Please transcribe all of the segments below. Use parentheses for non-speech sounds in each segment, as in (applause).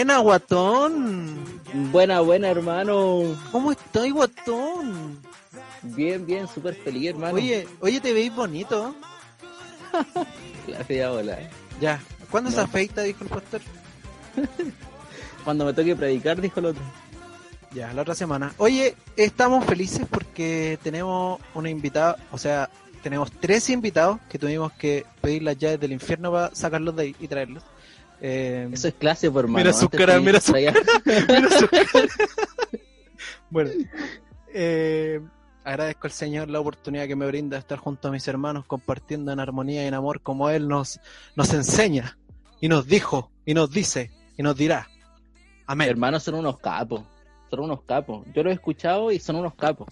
Buena, guatón. Buena, buena, hermano. ¿Cómo estoy, guatón? Bien, bien, súper feliz, hermano. Oye, oye, te veis bonito. (laughs) La fea hola. Ya. ¿Cuándo se No. afeita? Dijo el pastor. (laughs) Cuando me toque predicar, dijo el otro. Ya, la otra semana. Oye, estamos felices porque tenemos una invitada, o sea, tenemos tres invitados que tuvimos que pedir las llaves del infierno para sacarlos de ahí y traerlos. Eh, Eso es clase, por hermano. Mira su cara, su (laughs) mira su (laughs) cara. bueno, eh, agradezco al Señor la oportunidad que me brinda de estar junto a mis hermanos compartiendo en armonía y en amor como Él nos, nos enseña y nos dijo y nos dice y nos dirá. Amén. Hermanos son unos capos. Son unos capos. Yo los he escuchado y son unos capos.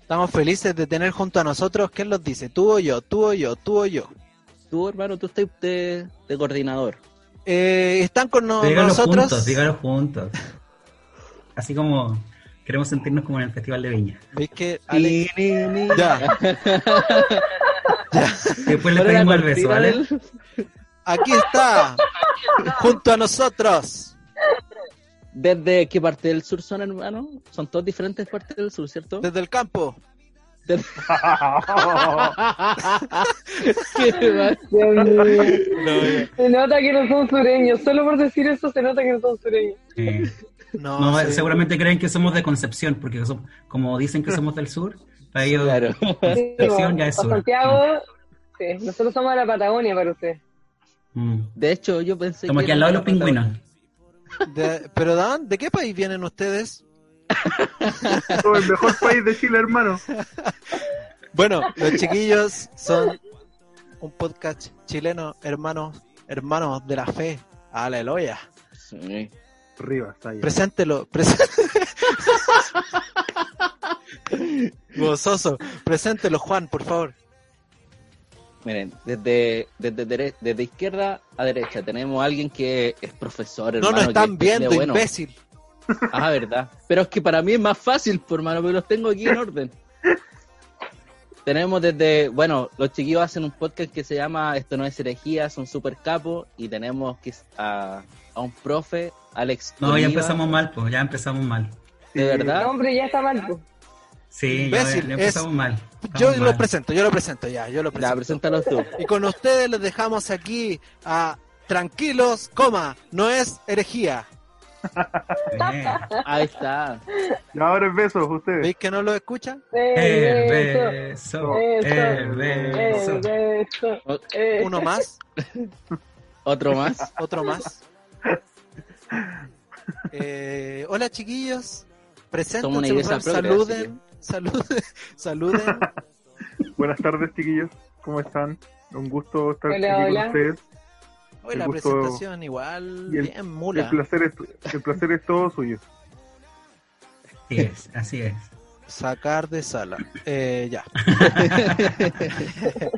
Estamos felices de tener junto a nosotros, ¿quién los dice? Tú o yo, tú o yo, tú o yo. Tú, hermano, tú estás de, de coordinador. Eh, están con no- dígalo nosotros. juntos, dígalo juntos. Así como queremos sentirnos como en el Festival de Viña. ¿Veis que Ale- Ni, ni, ni. Ya, después le ¿Cuál era pedimos el beso, ¿vale? del- aquí está, junto a nosotros. ¿Desde qué parte del sur son, hermano? Son todas diferentes partes del sur, ¿cierto? Desde el campo. Se nota que no son sureños. Solo por decir eso se nota que no son sureños. Sí. No, No, sí. seguramente creen que somos de Concepción, porque como dicen que somos del sur, para ellos Claro. Concepción ya es Para sur. Santiago, sí, nosotros somos de la Patagonia para usted. Mm. De hecho, yo pensé Estamos que aquí al lado de los pingüinos. De- pero Dan, ¿de qué país vienen ustedes? (laughs) Somos el mejor país de Chile, hermano. Bueno, los chiquillos son un podcast chileno, hermanos, hermanos de la fe. Aleluya. Sí. Arriba, está ahí. Preséntelo, presé- (laughs) Gozoso. Preséntelo, Juan, por favor. Miren, desde, desde, dere- desde izquierda a derecha tenemos a alguien que es profesor, No hermano. nos que están es viendo, bueno. imbécil. Ah, verdad. Pero es que para mí es más fácil, por hermano, porque los tengo aquí en orden. Tenemos desde, bueno, los chiquillos hacen un podcast que se llama Esto no es herejía, son super capos, y tenemos que a, a un profe, Alex. No, ya empezamos mal, pues, ya empezamos mal. ¿De verdad? No, hombre, ya está mal. pues. Sí, ya, Imbécil, ya empezamos es- mal. Yo Estamos lo mal. presento, yo lo presento ya, yo lo Ya, presento. preséntalos tú. Y con ustedes les dejamos aquí a tranquilos, coma, no es herejía. Eh, Ahí está. Y ahora es besos, ustedes. ¿Veis que no lo escuchan? El Eso, beso, eso, el beso. eso, O- eso. Uno más, Otro más. otro más. Eh, hola chiquillos, preséntense, saluden, saluden, saluden. (laughs) Buenas tardes, chiquillos. ¿Cómo están? Un gusto estar Hola, aquí hola. con ustedes. La gusto- presentación igual, el- bien mula. El placer, es, el placer es todo suyo. Así es, así es. Sacar de sala. Eh, ya. (laughs)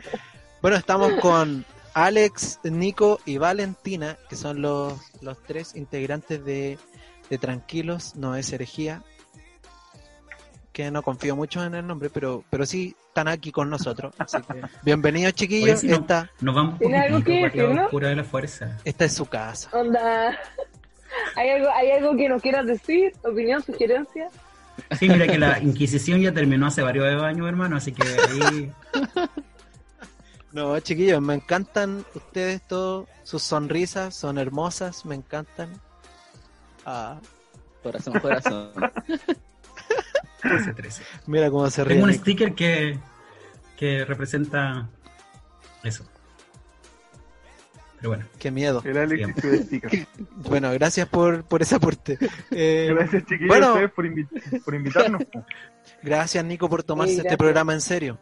bueno, estamos con Alex, Nico y Valentina, que son los, los tres integrantes de, de Tranquilos, no es herejía. Que no confío mucho en el nombre, pero, pero sí están aquí con nosotros. Así que, (laughs) bienvenidos, chiquillos. Oye, si no- esta, Nos vamos ¿Tiene algo que por decir, no? oscura de la fuerza. esta es su casa. Onda. (laughs) ¿Hay algo, ¿Hay algo que nos quieras decir? ¿Opinión, sugerencia? Sí, mira que la Inquisición ya terminó hace varios años, hermano, así que ahí (laughs) No, chiquillos, me encantan ustedes todos. Sus sonrisas son hermosas, me encantan. Ah, Corazón, corazón. 13, 13. mira cómo se ríe. Tengo un Nico. sticker que, que representa eso. Pero bueno, Qué miedo. El Alex y estica. (laughs) Bueno, gracias por, por ese aporte. Eh, Gracias, chiquillos, bueno. a ustedes por, invi- por invitarnos. gracias, Nico, por tomarse Sí, este programa en serio.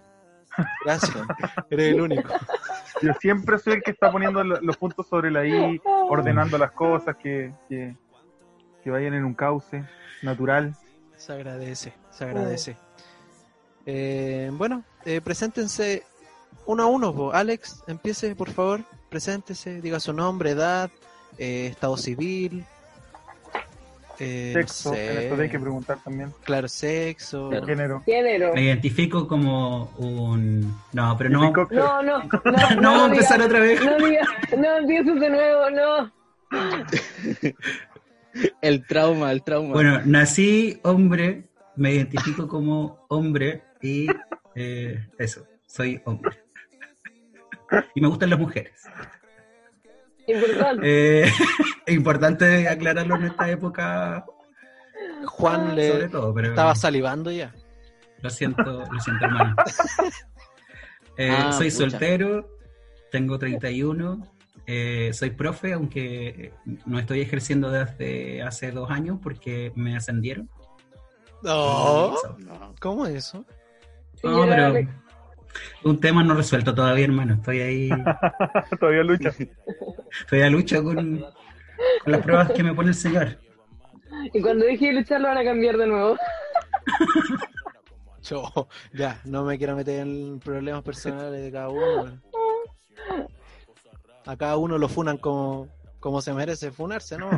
Gracias. (laughs) Eres el único. Yo siempre soy el que está poniendo lo- los puntos sobre la I, ordenando las cosas, que, que, que vayan en un cauce natural. Se agradece, se agradece. Eh, bueno, eh, preséntense uno a uno. po. Alex, empiece, por favor. Preséntese, diga su nombre, edad, eh, estado civil. eh, no Sexo, sé, esto hay que preguntar también. Claro, sexo. Claro. Género. Género. me identifico como un... No, pero no... (laughs) No, no, no. No, vamos a digas- empezar otra vez. No digas, no empieces de nuevo, no. (laughs) El trauma, el trauma. Bueno, nací hombre, me identifico como hombre y eh, eso, soy hombre. Y me gustan las mujeres. Importante. Eh, (laughs) importante aclararlo en esta época, Juan sobre le todo, pero estaba salivando ya. lo siento, lo siento, hermano. (laughs) Eh, Ah, soy pucha. soltero, tengo 31, eh, soy profe, aunque no estoy ejerciendo desde hace dos años porque me ascendieron. No, Eso. No. ¿cómo es eso? No, pero un tema no resuelto todavía, hermano. Estoy ahí, (laughs) Todavía lucha. estoy a lucha con, con las pruebas que me pone el señor. Y cuando deje de luchar lo van a cambiar de nuevo. (laughs) Yo, ya, no me quiero meter en problemas personales de cada uno. (laughs) A cada uno lo funan como, como se merece funarse, ¿no?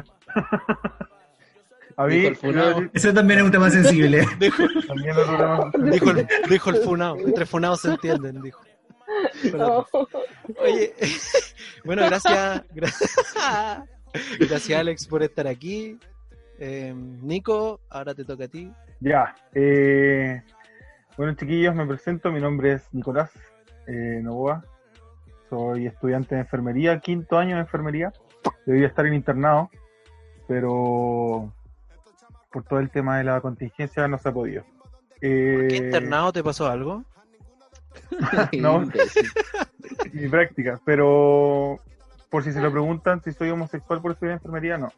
A mí, Dijo el funado. yo- Eso también es un tema sensible. (laughs) también otro tema. Dijo el, dijo el funado. Entre funados se entienden, dijo. No. Oye, (laughs) bueno, gracias, gra- (laughs) gracias Alex por estar aquí. Eh, Nico, ahora te toca a ti. Ya. eh, bueno, chiquillos, me presento. Mi nombre es Nicolás eh, Novoa. Soy estudiante de enfermería, quinto año de enfermería. Debería estar en internado, pero por todo el tema de la contingencia no se ha podido. Eh, ¿Qué internado te pasó algo? (laughs) No. Mi práctica, pero por si se lo preguntan si soy homosexual por estudiar enfermería, no.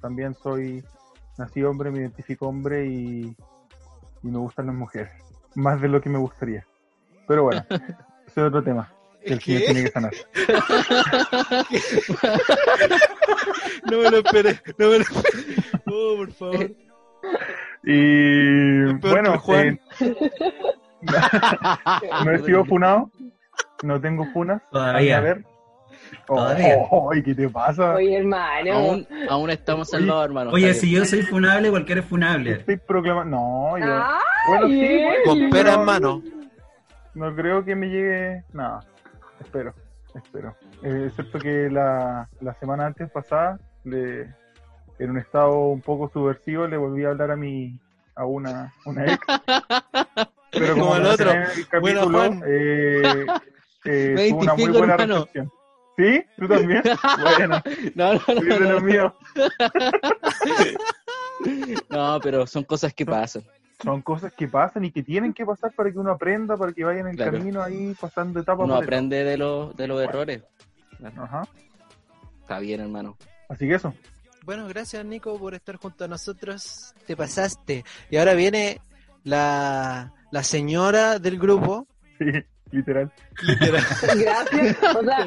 También soy, nací hombre, me identifico hombre y, y me gustan las mujeres, más de lo que me gustaría. Pero bueno, (laughs) ese es otro tema que el señor tiene que sanar. (laughs) No me lo esperé, no me lo esperé. Oh, por favor. Y bueno, Juan. eh, (laughs) no he sido funado, no tengo funas. Todavía. A ver. Oh, Todavía. oh, ¿y ¿Qué te pasa? Oye, hermano. Aún, aún estamos salvados, hermano. Oye, si yo soy funable, cualquiera es funable. Estoy proclamando. No, yo. Ay, Bueno, sí, bueno, Con pera no, en mano. No creo que me llegue nada. Espero, espero. Eh, excepto que la, la semana antes pasada, le, en un estado un poco subversivo, le volví a hablar a mi a una, una ex. (laughs) Pero Como el otro. el capítulo, Juan. eh, eh, tuvo una muy buena hermano. recepción. ¿Sí? ¿Tú también? (laughs) Bueno, No, no, no, de no, los míos. (laughs) No, pero son cosas que pasan. Son cosas que pasan y que tienen que pasar para que uno aprenda, para que vaya en el Claro. camino ahí pasando etapas. Uno aprende de los, de los errores. Ajá. Está bien, hermano. Así que eso. Bueno, gracias Nico por estar junto a nosotros. Te pasaste. Y ahora viene la, la señora del grupo. Sí, literal. Literal. (laughs) Gracias. O sea,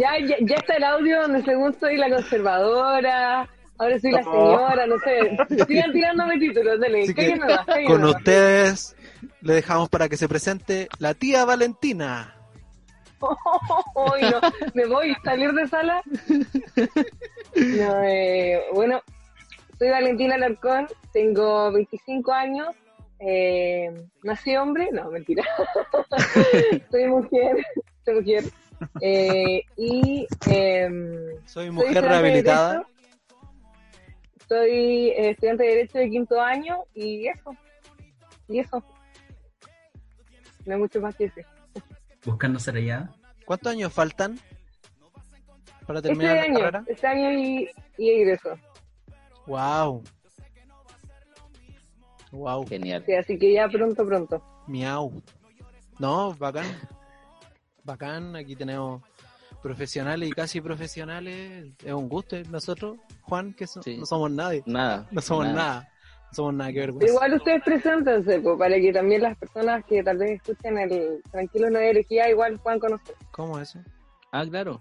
ya, ya, ya está el audio donde según soy la conservadora, ahora soy la señora, no sé. (laughs) Sigan tirándome títulos, dale. Así que, Con ustedes le dejamos para que se presente la tía Valentina. (laughs) No, me voy a salir de sala. (laughs) No, eh, bueno, soy Valentina Alarcón, tengo 25 años, eh, nací hombre, no, mentira. soy mujer, soy mujer. Eh, y em, Soy mujer rehabilitada. Soy eh, estudiante de Derecho de quinto año y eso. Y eso. No hay mucho más que decir. Buscando ser allá. ¿Cuántos años faltan para Este terminar la año, carrera? este año y, y egreso. Wow. Wow. Genial. Sí, así que ya pronto, pronto. Miau. No, bacán. Bacán. Aquí tenemos profesionales y casi profesionales, es un gusto. ¿eh? Nosotros, Juan, que so- Sí. no somos nadie, Nada. no somos nada, no somos nada que ver. Pero igual ustedes preséntense, pues, para que también las personas que tal vez escuchen el Tranquilo No hay herejía igual puedan conocer. ¿Cómo eso? Ah, claro.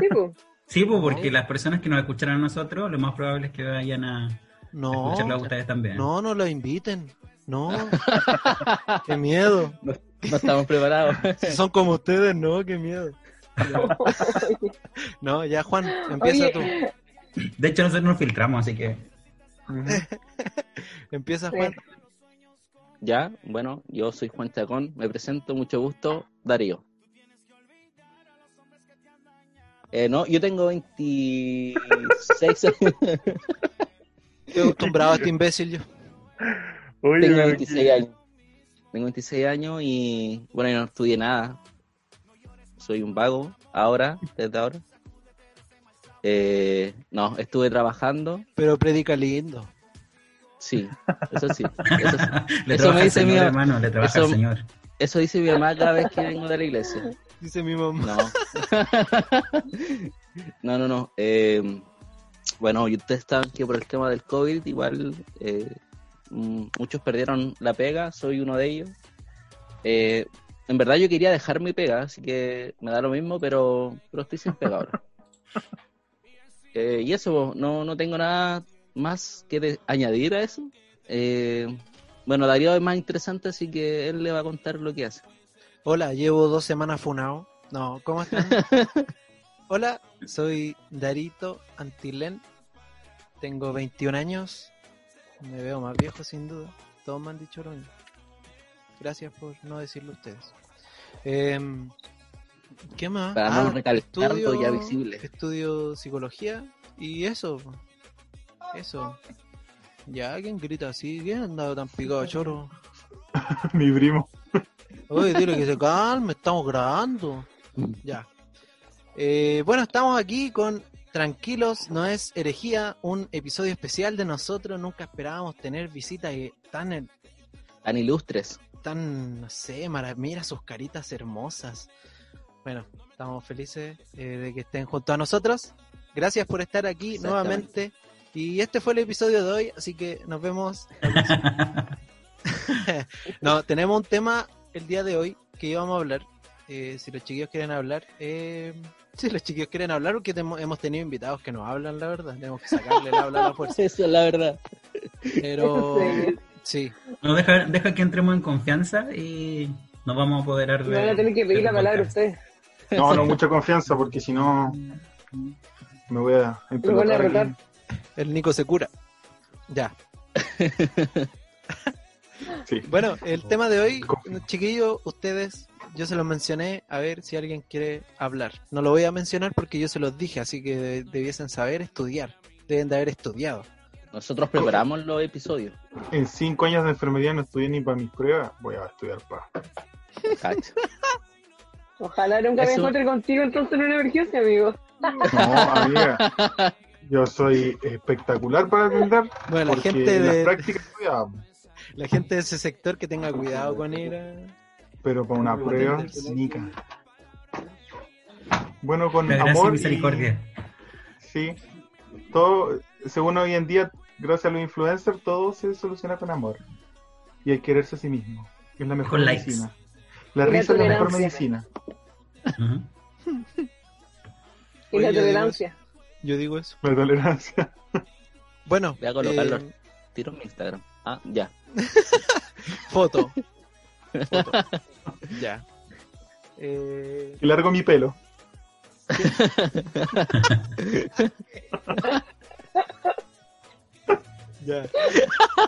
Sí, pues. (laughs) Sí, pues porque las personas que nos escuchan a nosotros, lo más probable es que vayan a No, escucharlo a ustedes también. no, no lo inviten. No, (laughs) qué miedo. No estamos preparados. Si son como ustedes, no, qué miedo. (laughs) No, ya Juan, empieza tú. Oye, De hecho, nosotros nos filtramos, así que. (laughs) Empieza. Juan. Ya, bueno, yo soy Juan Chacón, me presento, mucho gusto, Darío. Eh, no, yo tengo 26 años. (laughs) Estoy acostumbrado a este imbécil yo. Oye, Tengo pero 26 que- años. Tengo 26 años y bueno, yo no estudié nada. Soy un vago ahora, desde ahora. Eh, no, estuve trabajando. Pero predica lindo. Sí, eso sí. Eso, sí. (laughs) le Eso me dice Señor, mi- hermano, le trabaja eso- Señor. eso dice mi mamá cada vez que vengo de la iglesia. Dice mi mamá. No. (laughs) no, no, no. Eh, bueno, y ustedes saben que por el tema del COVID, igual eh, mm, muchos perdieron la pega, soy uno de ellos. Eh, en verdad yo quería dejar mi pega, así que me da lo mismo, pero, pero estoy sin pega ahora. (laughs) Eh, y eso, no, no tengo nada más que de- añadir a eso. Eh, bueno, Darío es más interesante, así que él le va a contar lo que hace. Hola, llevo dos semanas funado. No, ¿cómo están? (laughs) Hola, soy Darito Antilén. Tengo 21 años. Me veo más viejo sin duda. Todos me han dicho lo mismo. Gracias por no decirlo ustedes. Em, ¿Qué más? Para no recalcarlo ya visible. Estudio psicología y eso. Eso. Ya, ¿quién grita así? ¿Quién ha andado tan picado, choro? (laughs) Mi primo. Oye, dile que se calme, estamos grabando. Ya. Eh, bueno, estamos aquí con Tranquilos, no es herejía, un episodio especial de nosotros. Nunca esperábamos tener visitas eh, tan, Tan ilustres. Tan, no sé, mira sus caritas hermosas. Bueno, estamos felices eh, de que estén junto a nosotros. Gracias por estar aquí nuevamente. Y este fue el episodio de hoy, así que nos vemos. (laughs) no, tenemos un tema el día de hoy que íbamos a hablar. Eh, si los chiquillos quieren hablar, eh, si los chiquillos quieren hablar, porque hemos tenido invitados que nos hablan, la verdad. Tenemos que sacarle el habla a la fuerza. (laughs) Eso es la verdad. Pero (laughs) Sí. No, deja, deja que entremos en confianza y nos vamos a apoderar de. Me van a tener que pedir la palabra ustedes. No, no, mucha confianza, porque si no me voy a Me van a retar. el Nico se cura. Ya. (laughs) Sí. Bueno, el tema de hoy, chiquillos, ustedes, yo se los mencioné, a ver si alguien quiere hablar. No lo voy a mencionar porque yo se los dije, así que de- debiesen saber estudiar. Deben de haber estudiado. Nosotros preparamos los episodios. En cinco años de enfermería no estudié ni para mis pruebas. Voy a estudiar para. Cacho. (laughs) Ojalá nunca me encuentre contigo entonces en una emergencia, amigo. No, amiga. Yo soy espectacular para atender. Bueno, la gente de prácticas la gente de ese sector que tenga cuidado con ir a... pero para una prueba, nica. Bueno, con y amor. y- misericordia. Sí. Todo, según hoy en día, gracias a los influencers, todo se soluciona con amor. Y el quererse a sí mismo. Es la mejor Con likes. medicina. La Y la risa es la mejor medicina. (laughs) Y Oye, la tolerancia. Yo digo eso. La tolerancia. (laughs) Bueno, Voy a colocarlo. eh, Tiro en mi Instagram. Ah, ya. (laughs) foto. Foto. ya. Eh, Y largo mi pelo. Ya.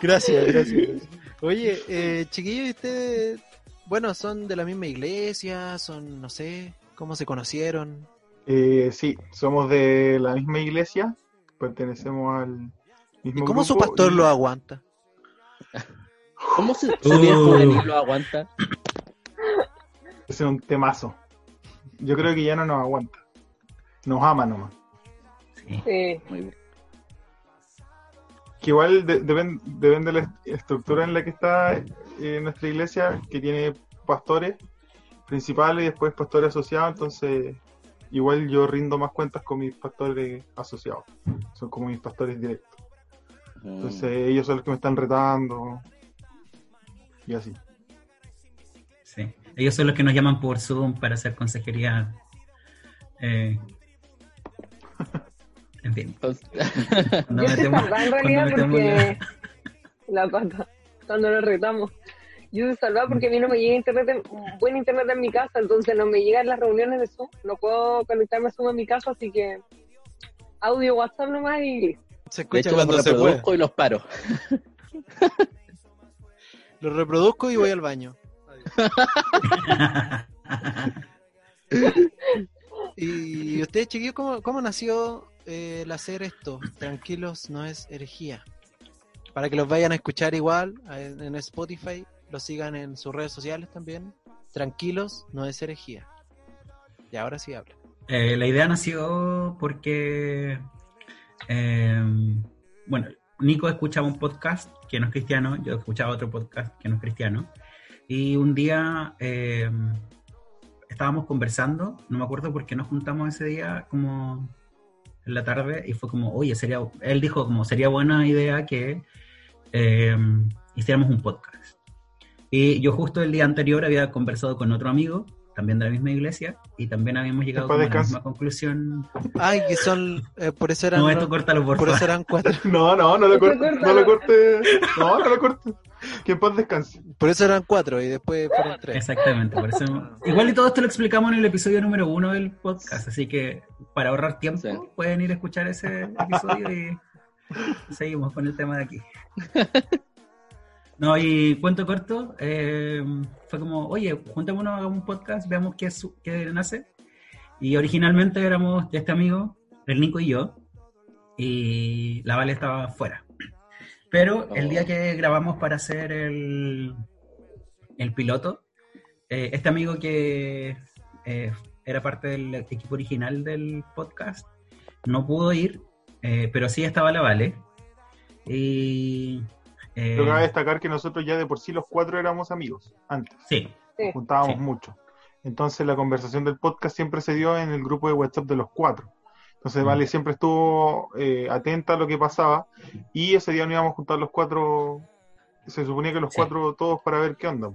Gracias, gracias. Oye, eh, chiquillos, ¿y ustedes, bueno, son de la misma iglesia, son, no sé, cómo se conocieron. Eh, sí, somos de la misma iglesia. Pertenecemos al ¿Y mismo cómo su pastor y- lo aguanta? (laughs) ¿Cómo se, su viejo Uh. lo aguanta? (laughs) Es un temazo. Yo creo que ya no nos aguanta. Nos ama nomás. Sí. Sí. Muy bien. Que igual de- depen- depende de la est- estructura en la que está eh, nuestra iglesia, que tiene pastores principales y después pastores asociados, entonces igual yo rindo más cuentas con mis pastores asociados. Son como mis pastores directos. Mm. Entonces ellos son los que me están retando. Y así. Sí. Ellos son los que nos llaman por Zoom para hacer consejería. eh, (laughs) en fin. (laughs) Yo estoy metemos- salvada en realidad porque la pata, cuando lo retamos. Yo estoy salvada porque a mí no me llega internet, en- buen internet en mi casa, entonces no me llegan las reuniones de Zoom. No puedo conectarme a Zoom en mi casa, así que audio WhatsApp nomás y. Se De escucha hecho, los cuando se puede. reproduzco y los paro. (laughs) Lo reproduzco y voy al baño. (laughs) Y ustedes, chiquillos, ¿cómo, cómo nació el hacer esto? Tranquilos, no es herejía. Para que los vayan a escuchar igual en, Spotify, los sigan en sus redes sociales también. Tranquilos, no es herejía. Y ahora sí habla. Eh, la idea nació porque, eh, bueno, Nico escuchaba un podcast que no es cristiano, yo escuchaba otro podcast que no es cristiano, y un día eh, estábamos conversando, no me acuerdo por qué nos juntamos ese día como en la tarde, y fue como, oye, sería, él dijo como, sería buena idea que eh, hiciéramos un podcast. Y yo justo el día anterior había conversado con otro amigo, también de la misma iglesia, y también habíamos llegado a la misma conclusión. Ay, que son. eh, por eso eran. No, esto córtalo, por, por eso eran cuatro. (laughs) No, no, no lo Eso corte, córtalo. no lo corte, no, no lo corte. Que en paz descanse. Por eso eran cuatro y después fueron tres. Exactamente, por eso. Igual y todo esto lo explicamos en el episodio número uno del podcast, así que para ahorrar tiempo Sí. pueden ir a escuchar ese episodio y seguimos con el tema de aquí. (laughs) No, y cuento corto, eh, fue como, oye, juntémonos, hagamos un podcast, veamos qué, qué nace. Y originalmente éramos este amigo, el Nico y yo, y la Vale estaba fuera. Pero el día que grabamos para hacer el, el piloto, eh, este amigo que eh, era parte del equipo original del podcast no pudo ir, pero sí estaba la Vale. Y. eh, Pero cabe destacar que nosotros ya de por sí los cuatro éramos amigos antes. sí, juntábamos Sí. mucho. Entonces la conversación del podcast siempre se dio en el grupo de WhatsApp de los cuatro. Entonces Mm. Vale siempre estuvo eh, atenta a lo que pasaba y ese día nos íbamos a juntar los cuatro, se suponía que los Sí. cuatro todos para ver qué onda.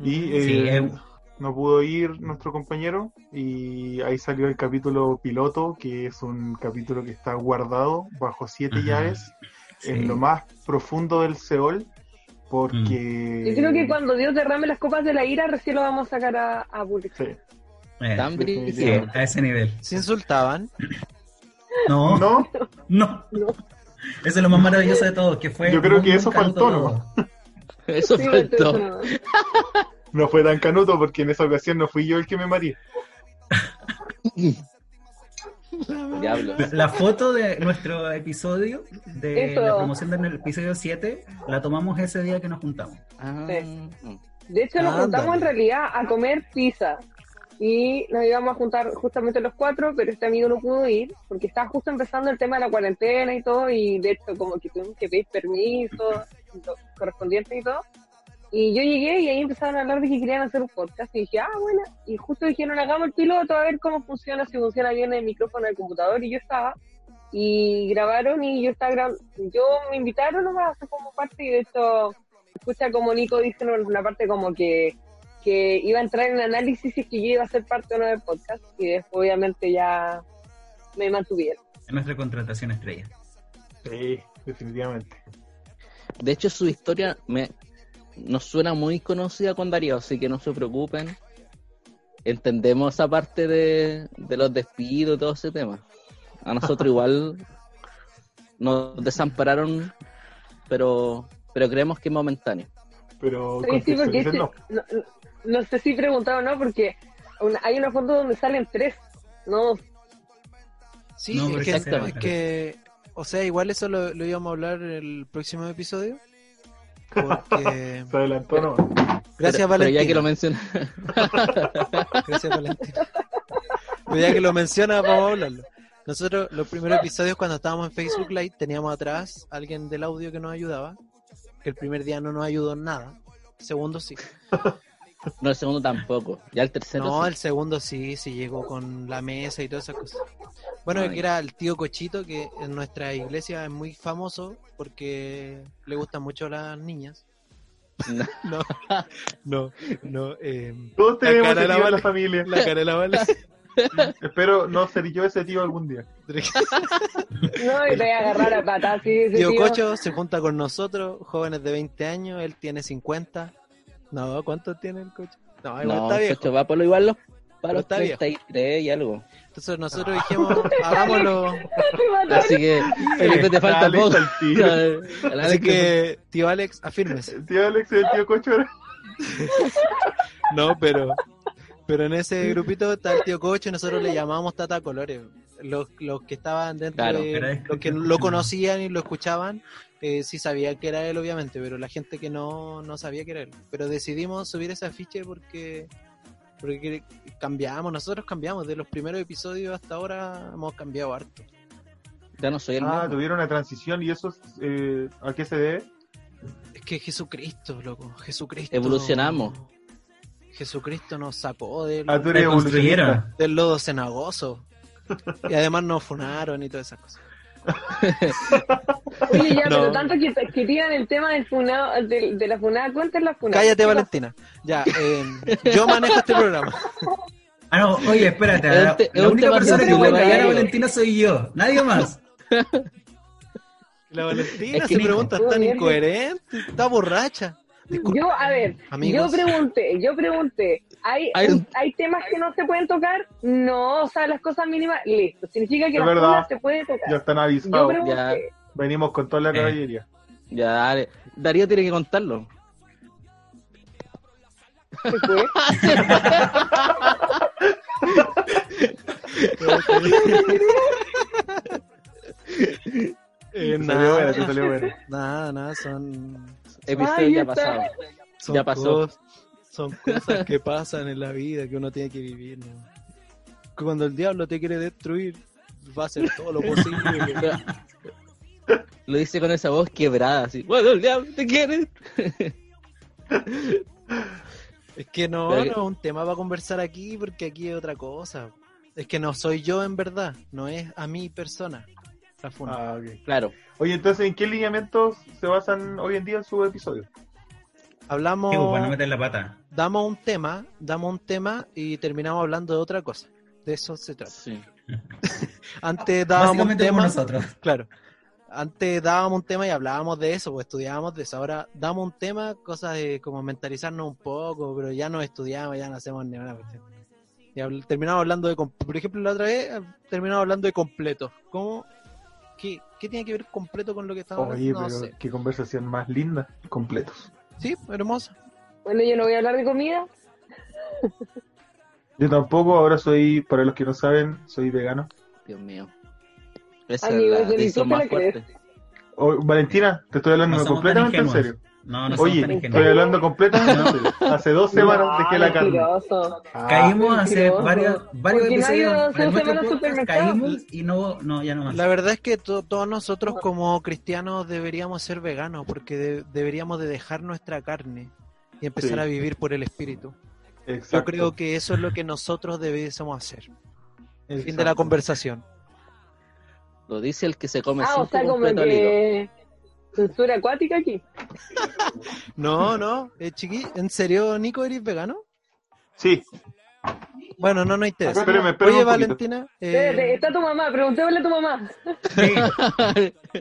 Y eh, Sí, eh. no pudo ir nuestro compañero y ahí salió el capítulo piloto, que es un capítulo que está guardado bajo siete Ajá. llaves sí. en lo más profundo del Seol porque... Yo creo que cuando Dios derrame las copas de la ira, recién lo vamos a sacar a, a público. Sí. Eh, Tan sí, a ese nivel. Se insultaban. (laughs) No, no, No, No. Eso es lo más maravilloso de todo, que fue. Yo creo que eso faltó, todo. (laughs) Eso Sí, faltó. no fue tan canuto porque en esa ocasión no fui yo el que me mareé. (laughs) (laughs) Diablo. La, la foto de nuestro episodio, de Eso. la promoción del episodio 7, la tomamos ese día que nos juntamos. Ah, Sí. mm. De hecho, nos juntamos en realidad a comer pizza. Y nos íbamos a juntar justamente los cuatro, pero este amigo no pudo ir porque estaba justo empezando el tema de la cuarentena y todo. Y de hecho, como que tuvimos que pedir permiso correspondiente y todo. Y yo llegué y ahí empezaron a hablar de que querían hacer un podcast. Y dije, ah, bueno. Y justo dijeron, hagamos el piloto a ver cómo funciona, si funciona bien el micrófono del computador. Y yo estaba. Y grabaron y yo estaba grabando. Yo me invitaron nomás a hacer como parte y de hecho escucha como Nico dice en una parte como que, que iba a entrar en análisis si es que yo iba a ser parte o no del podcast y después obviamente ya me mantuvieron. En nuestra contratación estrella. Sí, definitivamente. De hecho, su historia me nos suena muy conocida con Darío, así que no se preocupen. Entendemos esa parte de, de los despidos y todo ese tema. A nosotros (laughs) igual nos desampararon, pero pero creemos que es momentáneo. Pero Sí, sí, porque este- no, no- no sé si preguntaron o no, porque una- hay una foto donde salen tres, no Sí, No, que, es que, o sea, igual eso lo, lo íbamos a hablar en el próximo episodio. Porque. (laughs) Se adelantó, ¿no? Gracias, pero, pero ya Valentina. que lo menciona, (laughs) Gracias, Valentina. Pero ya que lo menciona, vamos a hablarlo. Nosotros, los primeros episodios, cuando estábamos en Facebook Live, teníamos atrás a alguien del audio que nos ayudaba. Que el primer día no nos ayudó en nada. Segundo, sí. No, el segundo tampoco. Ya el tercero. No, sí. el segundo sí, sí llegó con la mesa y todas esas cosas. Bueno, Ay. que era el tío Cochito, que en nuestra iglesia es muy famoso porque le gustan mucho las niñas. No. (laughs) No, no, no. eh, Todos La tenemos la la Vale. familia. la cara de la Vale. (laughs) Espero no ser yo ese tío algún día. (laughs) No, y te voy a agarrar a patas, sí, Tío tío. Cocho se junta con nosotros, jóvenes de 20 años, él tiene 50. No, ¿cuántos tiene el Cocho? No, igual No, está viejo. Va por lo igual los, para los está viejo. 33 y algo. Entonces nosotros dijimos, hagámoslo. (laughs) Así que, Felipe, te falta Alex poco. Al Así Alex que, tío Alex, afírmese. El (laughs) tío Alex y el tío Cocho era- (laughs) No, pero pero en ese grupito está el tío Cocho y nosotros le llamamos Tata Colores. Los, los que estaban dentro Claro. De los que lo conocían y lo escuchaban, eh, sí sabían que era él, obviamente, pero la gente que no, no sabía que era él. Pero decidimos subir ese afiche porque porque cambiamos, nosotros cambiamos, de los primeros episodios hasta ahora hemos cambiado harto. Ya no soy el Ah, mismo. tuvieron una transición y eso eh, ¿a qué se debe? Es que Jesucristo, loco, Jesucristo. Evolucionamos. Jesucristo nos sacó del, Ah, del lodo cenagoso. Y además nos funaron y todas esas cosas. (laughs) Oye, ya, No. pero tanto que, que tiran el tema del funado, de, de la funada, la funada. Cállate, ¿Qué Valentina. Ya, eh, yo manejo este programa. (laughs) Ah, no, oye, espérate. Es La, única tema persona que puede callar a. Valentina soy yo. Nadie más. (laughs) La Valentina Es que se pregunta tan incoherente, está borracha. Disculpa. Yo, a ver, Amigos. yo pregunté, yo pregunté, ¿hay, Hay un- ¿hay temas que no se pueden tocar? No, o sea, las cosas mínimas, listo. Significa que Es las verdad. cosas se puede tocar. Ya están avisados. Venimos con toda la Eh. caballería. Ya, dale. Darío tiene que contarlo. ¿se fue? (laughs) Eh, nada, nada, son, Episodio Ay, ya pasado. son Ya pasó. cos- son cosas que pasan en la vida que uno tiene que vivir. ¿no? Cuando el diablo te quiere destruir, va a hacer todo lo posible. (laughs) Lo dice con esa voz quebrada, así. Bueno, el diablo te quiere. Es que no, Pero no que- es un tema para conversar aquí porque aquí es otra cosa. Es que no soy yo en verdad, no es a mi persona. La funa. Ah, ok. Claro. Oye, entonces, ¿en qué lineamientos se basan hoy en día en su episodio? Hablamos, pues, para no meter la pata. damos un tema, damos un tema y terminamos hablando de otra cosa. De eso se trata. Sí. (laughs) Antes dábamos un tema, nosotros. (laughs) claro. Antes dábamos un tema y hablábamos de eso, pues estudiábamos de eso. Ahora damos un tema, cosas de como mentalizarnos un poco, pero ya no estudiamos, ya no hacemos ni una cuestión. Y habl- terminamos hablando de, por ejemplo, la otra vez eh, terminamos hablando de completo. ¿Cómo? ¿Qué, qué tiene que ver completo con lo que estamos Oye, hablando? No pero sé. qué conversación más linda. Completos. Sí, hermoso. Bueno, yo no voy a hablar de comida. (laughs) Yo tampoco, ahora soy, para los que no saben, soy vegano. Dios mío. Esa Amigo, es ¿desde la más fuerte. Oh, Valentina, te estoy hablando No completamente en serio. No, no Oye, tan estoy ingenuos. hablando completamente. Hace dos semanas dejé la carne. Ah, Caímos hace varios, varios Porque no episodios nuestro podcast, caímos y no, no, ya no más. La verdad es que to- todos nosotros como cristianos deberíamos ser veganos porque de- deberíamos de dejar nuestra carne y empezar Sí. a vivir por el espíritu. Yo exacto, creo que eso es lo que nosotros debiésemos hacer. Fin de la exacto. conversación. Lo dice el que se come Ah, o cinco sea, como completos al hilo. que censura acuática aquí. No, no, eh, chiqui, ¿en serio, Nico, eres vegano? Sí, Bueno, no, no interesa. espérame, espérame Oye, un poquito. Valentina, eh, Espérate, está tu mamá, preguntémosle a tu mamá. (laughs)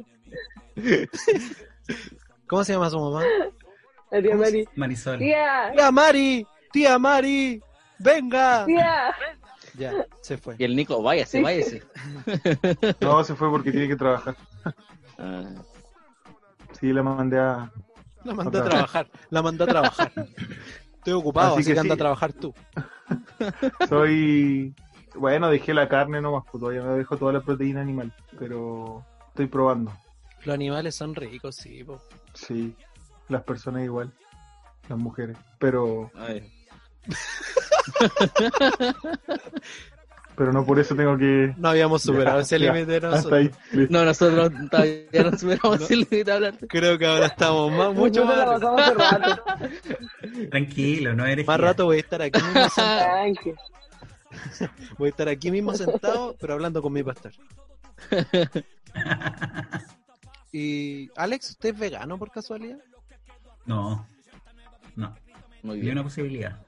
¿cómo se llama su mamá? La tía Mari. Marisol. Tía, ¡Tía Mari! ¡Tía Mari! ¡Venga! tía. Ya, se fue. Y el Nico, váyase, Sí. váyase. no, se fue porque tiene que trabajar. Ah, Sí, la mandé a... La mandó a trabajar, la mandó a trabajar. Estoy ocupado, Así así, que que, anda sí. a trabajar tú. (laughs) Soy... Bueno, dejé la carne nomás, pues todavía no dejo toda la proteína animal, pero estoy probando. Los animales son ricos, sí. po. Sí, las personas igual, las mujeres, pero ay. (laughs) pero no por eso tengo que... No habíamos superado Ya, ese ya, límite Hasta nosotros. ahí. No, nosotros todavía no (laughs) superamos No. el límite de hablar. Creo que ahora estamos más, mucho más, rato. (laughs) Tranquilo, no eres. más rato voy a estar aquí mismo sentado. (laughs) Voy a estar aquí mismo sentado, pero hablando con mi pastor. Y Alex, ¿usted es vegano por casualidad? No, no. Muy bien. una posibilidad.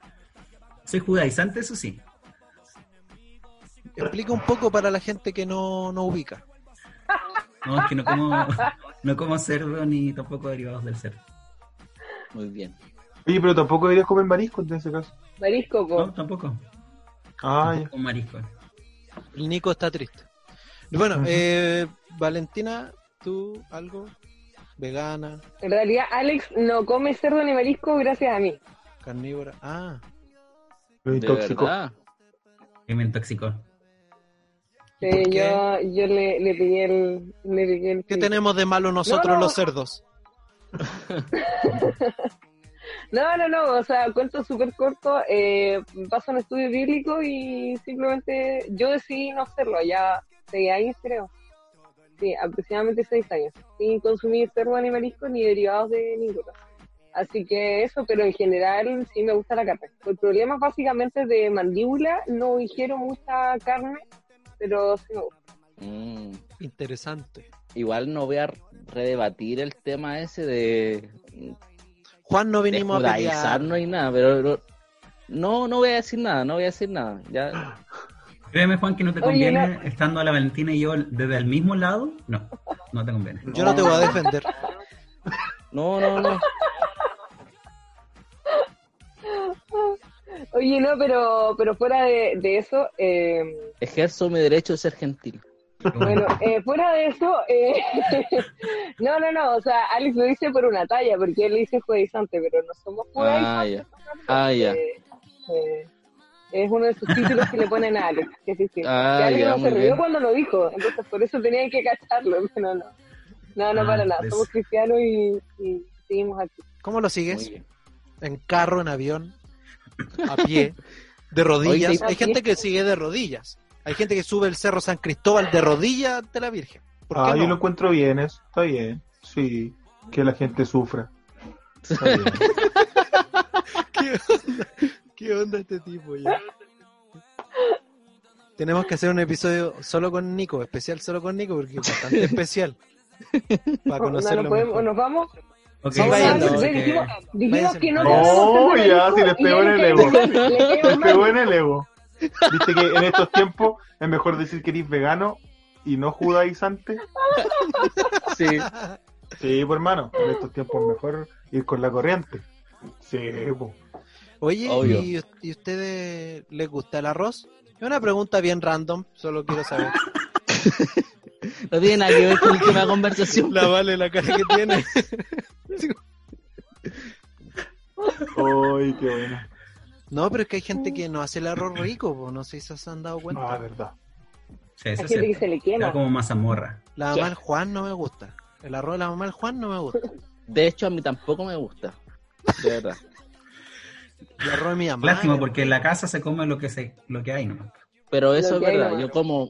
Soy judaizante, eso sí. Explica un poco para la gente que no, no ubica. No, es que no como, no como cerdo ni tampoco derivados del cerdo. Muy bien. Oye, pero tampoco deberías comer marisco en ese caso. Marisco. No, tampoco. Ah, ya. Con marisco. El Nico está triste. Bueno, eh, Valentina, ¿tú algo? ¿Vegana? En realidad, Alex no come cerdo ni marisco gracias a mí. ¿Carnívora? Ah, De intoxicó. me intoxicó. ¿Y Eh, por qué? yo yo le, le pegué el. Le pegué el ¿Qué sí. tenemos de malo nosotros No, no. los cerdos? (laughs) No, no, no, o sea, cuento súper corto. Eh, paso un estudio bíblico y simplemente yo decidí no hacerlo, ya seis años creo. Sí, aproximadamente seis años. Sin consumir cerdo ni marisco ni derivados de ninguno. Así que eso, pero en general sí me gusta la carne. El problema es básicamente de mandíbula, no ingiero mucha carne, pero sí me gusta. Mm. Interesante. Igual no voy a redebatir el tema ese de, Juan, no de vinimos a judaizar, pelear. no hay nada, pero pero- no, no voy a decir nada, no voy a decir nada. Ya, Créeme, Juan, que no te Oye, conviene, no. estando a la Valentina y yo desde el mismo lado, no, no te conviene. Yo no te voy a defender. no, no, no. Oye, no, pero, pero fuera de, de eso, eh, Ejerzo mi derecho de ser gentil. Bueno, eh, fuera de eso, eh, (laughs) no, no, no, o sea, Alex lo dice por una talla, porque él dice judaizante, pero no somos Ah, judaizantes. ya. Ah, ya. Eh, eh, es uno de sus títulos que le ponen a Alex, que sí, sí. Ah, que Alex ya, no se muy rió bien. cuando lo dijo, entonces por eso tenía que cacharlo, (laughs) pero no. No, no, Ah, para nada, pues. somos cristianos y, y seguimos aquí. ¿Cómo lo Muy sigues? bien. ¿En carro, en avión? ¿A pie? ¿De rodillas? Oye, Hay gente que sigue de rodillas. Hay gente que sube el Cerro San Cristóbal de rodillas ante la Virgen. ¿Por qué Ah, yo no? lo encuentro bien, eso está bien. Sí, que la gente sufra. Está bien. (laughs) ¿Qué onda? ¿Qué onda este tipo ya? Tenemos que hacer un episodio solo con Nico, especial solo con Nico, porque es bastante especial. Para No, conocerlo no podemos, mejor. nos vamos. Ok, Sí, Vamos vayan, a no, que- dijimos, que no No, ni ya, si les pegó en el ego. (laughs) mal, le cae Me mal. pegó en el ego. Viste que en estos tiempos es mejor decir que eres vegano y no judaizante. Sí. Sí, pues hermano, en estos tiempos es mejor ir con la corriente. Sí, pues. Oye, Obvio. ¿y, y ustedes les gusta el arroz? Es una pregunta bien random, solo quiero saber. (laughs) No tiene nada que ver con de conversación. La vale la cara que tiene. (laughs) Uy, qué bueno. No, pero es que hay gente que no hace el arroz rico, po, no sé si se han dado cuenta. Ah, verdad. Sí, eso Hay es gente que se le quema. como mazamorra. La mamá del Juan no me gusta. El arroz de la mamá del Juan no me gusta. De hecho, a mí tampoco me gusta. De verdad. El arroz de mi mamá. Lástima, porque en la casa se come lo que se, lo que hay, ¿no? Pero eso es hay verdad. nomás. Yo como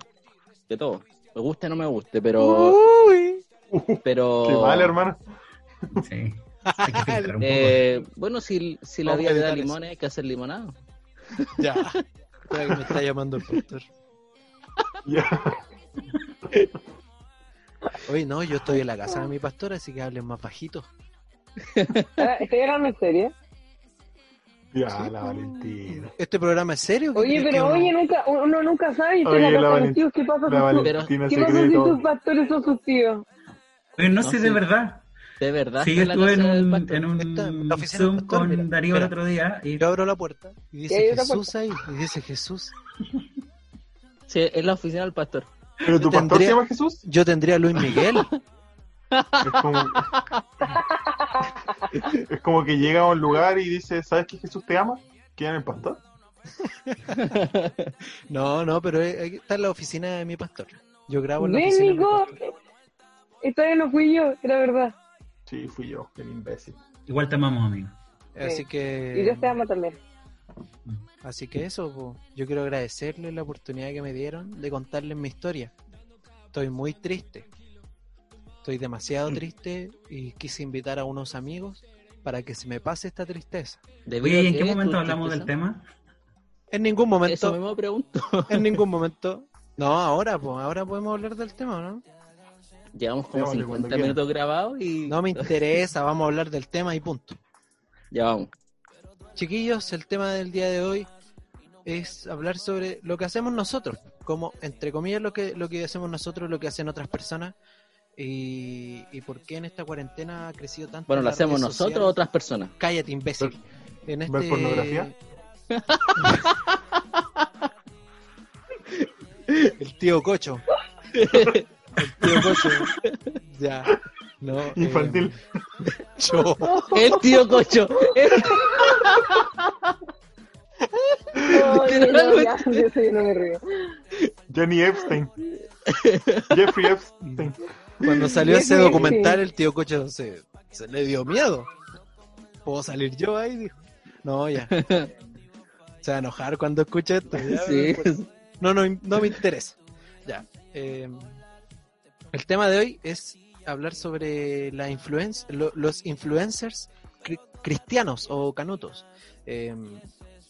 de todo. Me guste o no me guste, pero. Uy. pero Qué mal, hermano. Sí. Hay que filtrar un (laughs) poco. eh, bueno, si, si la vida te da limones, hay que hacer limonada. (laughs) Ya. Que me está llamando el pastor. Ya. Oye, no, yo estoy en la casa de mi pastor, así que hablen más bajito. Ah, Estoy hablando en serio. Ya, la Valentina. ¿Este programa es serio? ¿Qué Oye, pero uno- oye, nunca, uno nunca sabe. Oye, la la casa de Valen- los tíos, ¿Qué pasa La tú- Valentina ¿Qué pasa si tus pastores son sus tíos? Pero no sé de sí. verdad. De verdad. Sí, estuve en un, pastor. en un Zoom pastor, con mira. Darío el otro día y Yo abro la puerta y dice Jesús ahí. Y dice Jesús. Sí, es la oficina del pastor. ¿Pero tu Yo pastor tendría- se llama Jesús? Yo tendría a Luis Miguel. (laughs) Es como... es como que llega a un lugar y dice, ¿sabes que Jesús te ama? ¿Quién es el pastor? (laughs) No, no, pero ahí está en la oficina de mi pastor. Yo grabo en la oficina Nico. Esta vez no fui yo, era verdad. Sí, fui yo, el imbécil. igual te amamos, amigo. Así Y que Dios te ama también. Así que eso, po. yo quiero agradecerles la oportunidad que me dieron de contarles mi historia. Estoy muy triste. Estoy demasiado triste y quise invitar a unos amigos para que se me pase esta tristeza. Oye, ¿y en qué que momento hablamos del tema? En ningún Eso momento, mismo pregunto. en ningún (laughs) momento. No, ahora, pues, ahora podemos hablar del tema, ¿no? Llevamos como Démosle 50 cuando quiera. minutos grabados y No me interesa, vamos a hablar del tema y punto. ya vamos. Chiquillos, el tema del día de hoy es hablar sobre lo que hacemos nosotros, como entre comillas lo que lo que hacemos nosotros, lo que hacen otras personas y, y por qué en esta cuarentena ha crecido tanto. Bueno, lo hacemos nosotros o otras personas. Cállate, imbécil. En ver este... pornografía? (laughs) El tío Cocho. (laughs) El (laughs) (laughs) (laughs) tío Cocho. Ya. No, eh, Infantil. yo. El tío Cocho. El- no, ya, de eso yo no me río. Jenny Epstein. Jeffrey Epstein. Cuando salió ese documental, el tío Cocho se, se le dio miedo. ¿Puedo salir yo ahí? Dijo. No, ya. Se va a enojar cuando escuche esto. ya, Sí. pues. No, no, no me interesa. Ya. eh, el tema de hoy es hablar sobre la influenc- lo- los influencers cri- cristianos o canutos. Eh,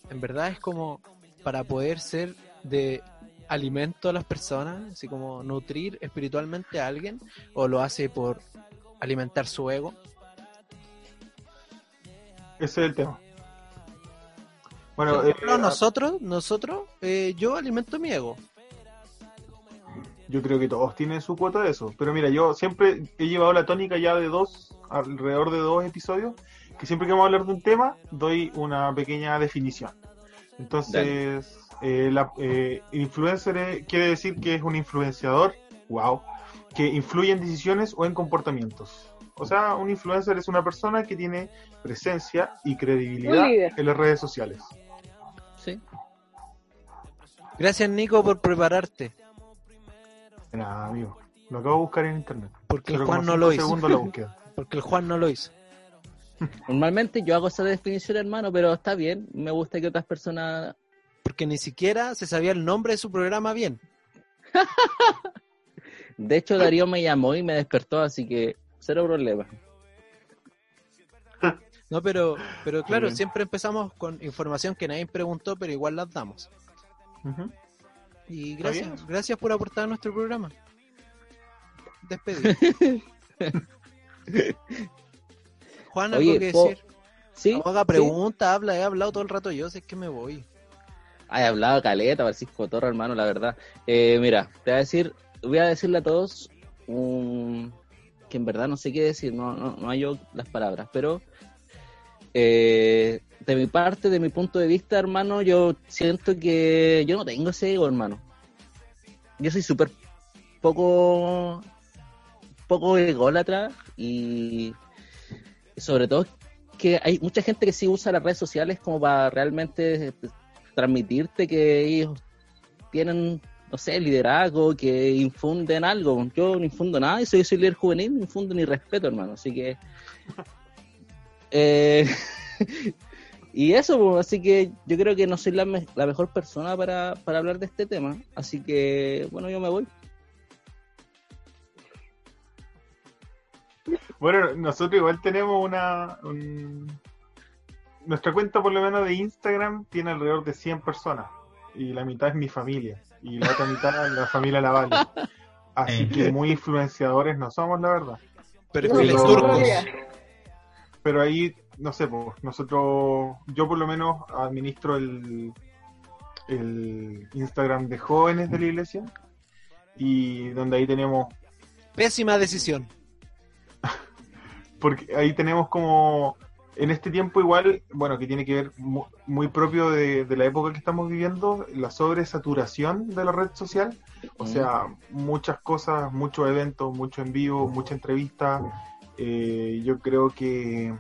en verdad es como para poder ser de alimento a las personas, así como nutrir espiritualmente a alguien, o lo hace por alimentar su ego. Ese es el tema. Bueno, Por eh, ejemplo, nosotros, nosotros, eh, yo alimento mi ego. Yo creo que todos tienen su cuota de eso. Pero mira, yo siempre he llevado la tónica ya de dos, alrededor de dos episodios, que siempre que vamos a hablar de un tema, doy una pequeña definición. Entonces, eh, la, eh, influencer quiere decir que es un influenciador, wow, que influye en decisiones o en comportamientos. O sea, un influencer es una persona que tiene presencia y credibilidad en las redes sociales. Sí. Gracias, Nico, por prepararte. Nada, amigo. Lo acabo de buscar en internet. Porque el Juan no lo hizo. segundos la búsqueda. (laughs) Porque el Juan no lo hizo. (laughs) Normalmente yo hago esa definición, hermano, pero está bien. Me gusta que otras personas. Porque ni siquiera se sabía el nombre de su programa bien. (laughs) De hecho, Darío me llamó y me despertó, así que cero problema. No, pero, pero claro, siempre empezamos con información que nadie preguntó, pero igual las damos. Y gracias, gracias por aportar a nuestro programa. Despedido. (laughs) Juan, ¿algo Oye, que po- decir? Sí. No haga sí. pregunta, habla, he hablado todo el rato yo, sé que me voy. Ay, hablado caleta, Francisco Torre, hermano, la verdad. Eh, mira, te voy a decir, voy a decirle a todos un- que en verdad no sé qué decir, no, no, no hallo las palabras, pero eh, de mi parte, de mi punto de vista, hermano, yo siento que yo no tengo ese ego, hermano. Yo soy súper poco, poco ególatra y sobre todo que hay mucha gente que sí usa las redes sociales como para realmente transmitirte que ellos tienen, no sé, liderazgo, que infunden algo. Yo no infundo nada y soy, soy líder juvenil, no infundo ni respeto, hermano. Así que. eh, (laughs) y eso, pues, así que yo creo que no soy la, me- la mejor persona para, para hablar de este tema. Así que, bueno, yo me voy. Bueno, nosotros igual tenemos una... un- Nuestra cuenta por lo menos de Instagram tiene alrededor de 100 personas. Y la mitad es mi familia. Y la otra mitad es la familia Laval. (laughs) Así Eh. que muy influenciadores no somos, la verdad. Perfiles turcos. Pero ahí, no sé, pues, nosotros, yo por lo menos administro el, el Instagram de jóvenes de la iglesia. Y donde ahí tenemos Pésima decisión. (laughs) porque ahí tenemos como en este tiempo igual, bueno, que tiene que ver mu- muy propio de, de la época que estamos viviendo, la sobresaturación de la red social, o Mm. sea, muchas cosas, muchos eventos, mucho en vivo, mucha entrevista, eh, yo creo que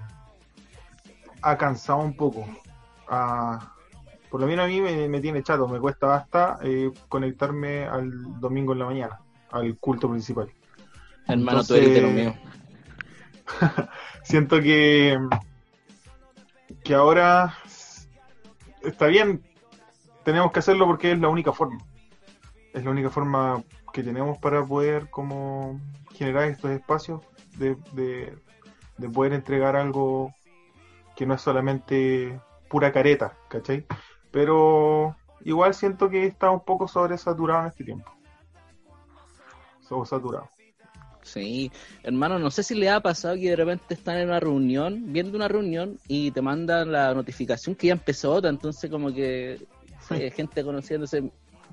ha cansado un poco. Ah, por lo menos a mí me, me tiene chato, me cuesta basta eh, conectarme al domingo en la mañana, al culto principal. Hermano, tú Entonces- eres de lo mío. (laughs) siento que que ahora está bien, tenemos que hacerlo porque es la única forma. Es la única forma que tenemos para poder como generar estos espacios de, de, de poder entregar algo que no es solamente pura careta, ¿cachai? Pero igual siento que está un poco sobresaturado en este tiempo. Sobresaturado. Sí, hermano, no sé si le ha pasado que de repente están en una reunión, viendo una reunión y te mandan la notificación que ya empezó otra, entonces como que hay gente conociéndose.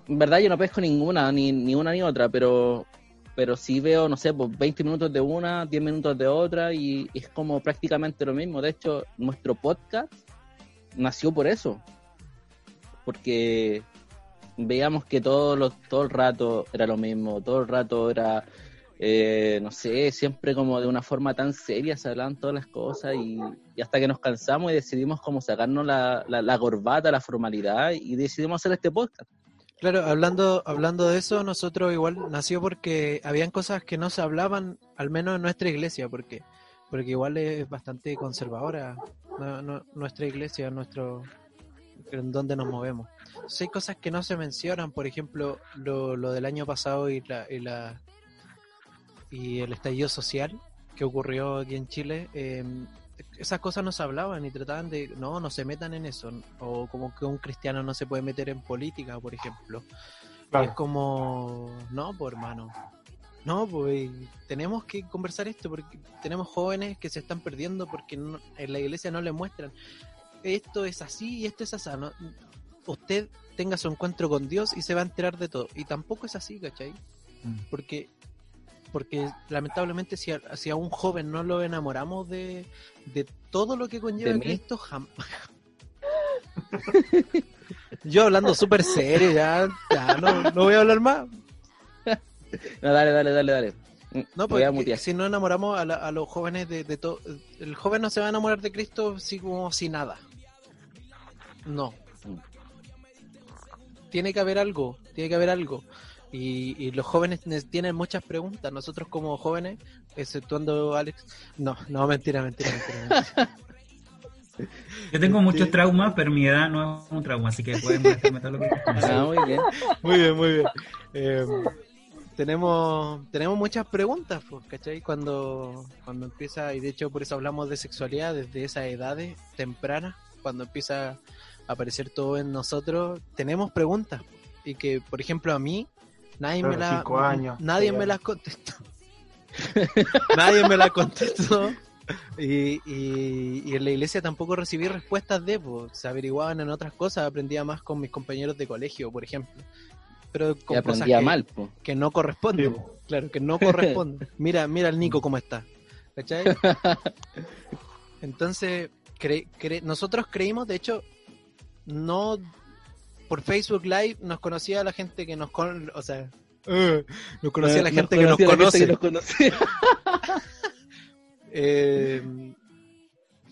En verdad yo no pesco ninguna, ni, ni una ni otra, pero pero sí veo, no sé, pues 20 minutos de una, 10 minutos de otra y, es como prácticamente lo mismo. De hecho, nuestro podcast nació por eso, porque veíamos que todo, lo, todo el rato era lo mismo, todo el rato era, eh, no sé, siempre como de una forma tan seria se hablaban todas las cosas y, y hasta que nos cansamos y decidimos como sacarnos la, la, la corbata, la formalidad y decidimos hacer este podcast. Claro, hablando, hablando de eso, nosotros igual nació porque habían cosas que no se hablaban, al menos en nuestra iglesia, porque, porque igual es bastante conservadora no, no, nuestra iglesia, nuestro en donde nos movemos. Entonces, hay cosas que no se mencionan, por ejemplo, lo, lo del año pasado y la, y la y el estallido social que ocurrió aquí en Chile. Eh, esas cosas no se hablaban y trataban de, no, no se metan en eso, o como que un cristiano no se puede meter en política, por ejemplo. Claro. Es como, no, pues hermano, no, pues tenemos que conversar esto porque tenemos jóvenes que se están perdiendo porque no- en la iglesia no les muestran esto es así y esto es así. ¿no? Usted tenga su encuentro con Dios y se va a enterar de todo. Y tampoco es así, ¿cachai? Mm. Porque porque lamentablemente si a, si a un joven no lo enamoramos de, de todo lo que conlleva. Cristo, jamás... (laughs) Yo hablando súper serio, ya, ya no, no voy a hablar más. No, dale, dale, dale, dale. No, porque si no enamoramos a, la- a los jóvenes de, de todo, el joven no se va a enamorar de Cristo así como si nada. No. Mm. Tiene que haber algo, tiene que haber algo. Y, y los jóvenes ne- tienen muchas preguntas. Nosotros como jóvenes, exceptuando Alex, no, no, mentira, mentira, mentira. mentira. (laughs) Yo tengo Sí. muchos traumas, pero mi edad no es un trauma, así que pueden molestarme todo lo que. (laughs) Ah, muy bien. Muy bien, muy bien. Eh, tenemos, tenemos muchas preguntas, pues, ¿cachai? Cuando, cuando empieza, y de hecho por eso hablamos de sexualidad desde esas edades tempranas, cuando empieza a aparecer todo en nosotros, tenemos preguntas. Y que, por ejemplo, a mí, (laughs) nadie me la cinco años, nadie me las contestó. nadie me las contestó. Y, y, y en la iglesia tampoco recibí respuestas de, pues, se averiguaban en otras cosas, aprendía más con mis compañeros de colegio, por ejemplo. Pero con cosas que, mal, po. que no corresponden, Sí. claro, que no corresponden. (laughs) Mira, mira el Nico cómo está, ¿cachai? (laughs) Entonces, cre- cre- nosotros creímos, de hecho, no por Facebook Live nos conocía la gente que nos con, o sea, eh, nos conocía la Nos gente que nos conocía conoce. que nos. Eh, (laughs)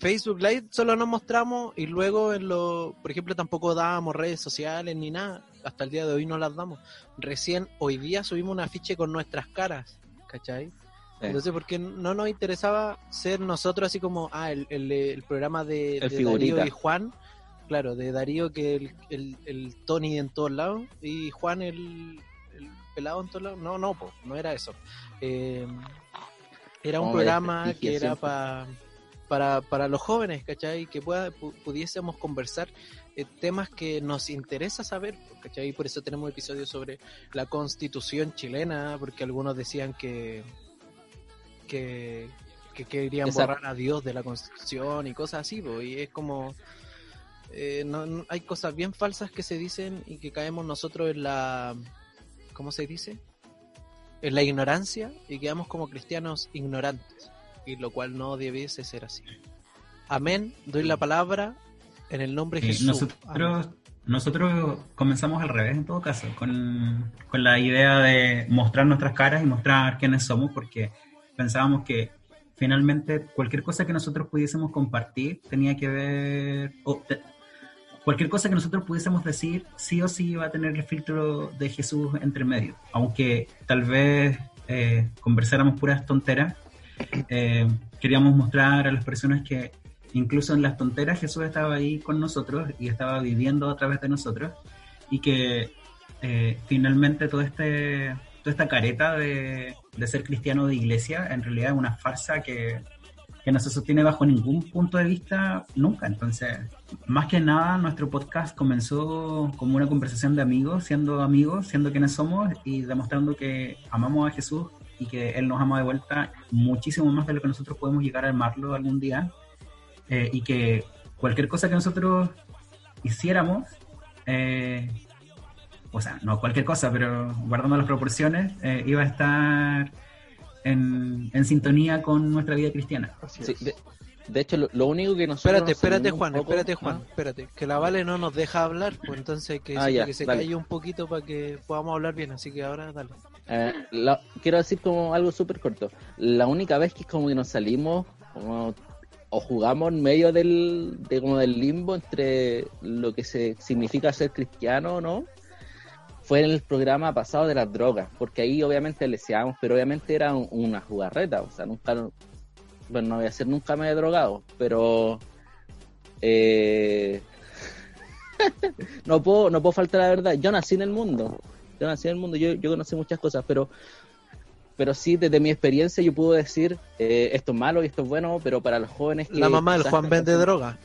Facebook Live solo nos mostramos y luego en lo, por ejemplo, tampoco dábamos redes sociales ni nada. Hasta el día de hoy no las damos. Recién hoy día subimos un afiche con nuestras caras, ¿cachai? Entonces, porque no nos interesaba ser nosotros así como, ah, el, el, el programa de, El de. Darío y Juan, claro, de Darío que el, el, el Tony en todos lados y Juan el, el pelado en todos lados. No, no, po, no era eso. Eh, era un programa que era pa- para, para los jóvenes, ¿cachai? Que pueda, pu- pudiésemos conversar eh, temas que nos interesa saber, ¿cachai? Y por eso tenemos episodios sobre la constitución chilena, porque algunos decían que que, que querían borrar a Dios de la constitución y cosas así, po, y es como eh, no, no- hay cosas bien falsas que se dicen y que caemos nosotros en la ¿cómo se dice? en la ignorancia y quedamos como cristianos ignorantes y lo cual no debiese ser así. Amén doy la palabra en el nombre de Sí, Jesús. nosotros, nosotros comenzamos al revés en todo caso, con, con la idea de mostrar nuestras caras y mostrar quiénes somos, porque pensábamos que finalmente cualquier cosa que nosotros pudiésemos compartir tenía que ver, o te- cualquier cosa que nosotros pudiésemos decir, sí o sí iba a tener el filtro de Jesús entre medio, aunque tal vez eh, conversáramos puras tonteras, eh, queríamos mostrar a las personas que incluso en las tonteras Jesús estaba ahí con nosotros y estaba viviendo a través de nosotros y que eh, finalmente todo este, toda esta careta de, de ser cristiano de iglesia en realidad es una farsa que, que no se sostiene bajo ningún punto de vista nunca. Entonces, más que nada, nuestro podcast comenzó como una conversación de amigos, siendo amigos, siendo quienes somos y demostrando que amamos a Jesús y que Él nos ama de vuelta muchísimo más de lo que nosotros podemos llegar a amarlo algún día. Eh, y que cualquier cosa que nosotros hiciéramos, eh, o sea, no cualquier cosa, pero guardando las proporciones, eh, iba a estar en, en sintonía con nuestra vida cristiana. Sí, es. de, de hecho, lo, lo único que nosotros... Espérate, nos espérate, Juan, poco- espérate, Juan, ¿Ah? espérate. Que la Vale no nos deja hablar, pues entonces que, Ah, ya, que se dale. calle un poquito para que podamos hablar bien. Así que ahora dale. Eh, la- quiero decir como algo súper corto. La única vez que como que nos salimos como, o jugamos en medio del, de, como del limbo entre lo que se significa ser cristiano o no, fue en el programa pasado de las drogas, porque ahí obviamente le decíamos, pero obviamente era un- una jugarreta, o sea, nunca, bueno, no voy a ser nunca me he drogado, pero eh, (laughs) no puedo, no puedo faltar la verdad, yo nací en el mundo, yo nací en el mundo, yo, yo conocí muchas cosas, pero pero sí, desde mi experiencia yo puedo decir eh, esto es malo y esto es bueno, pero para los jóvenes que... La mamá del Juan vende droga.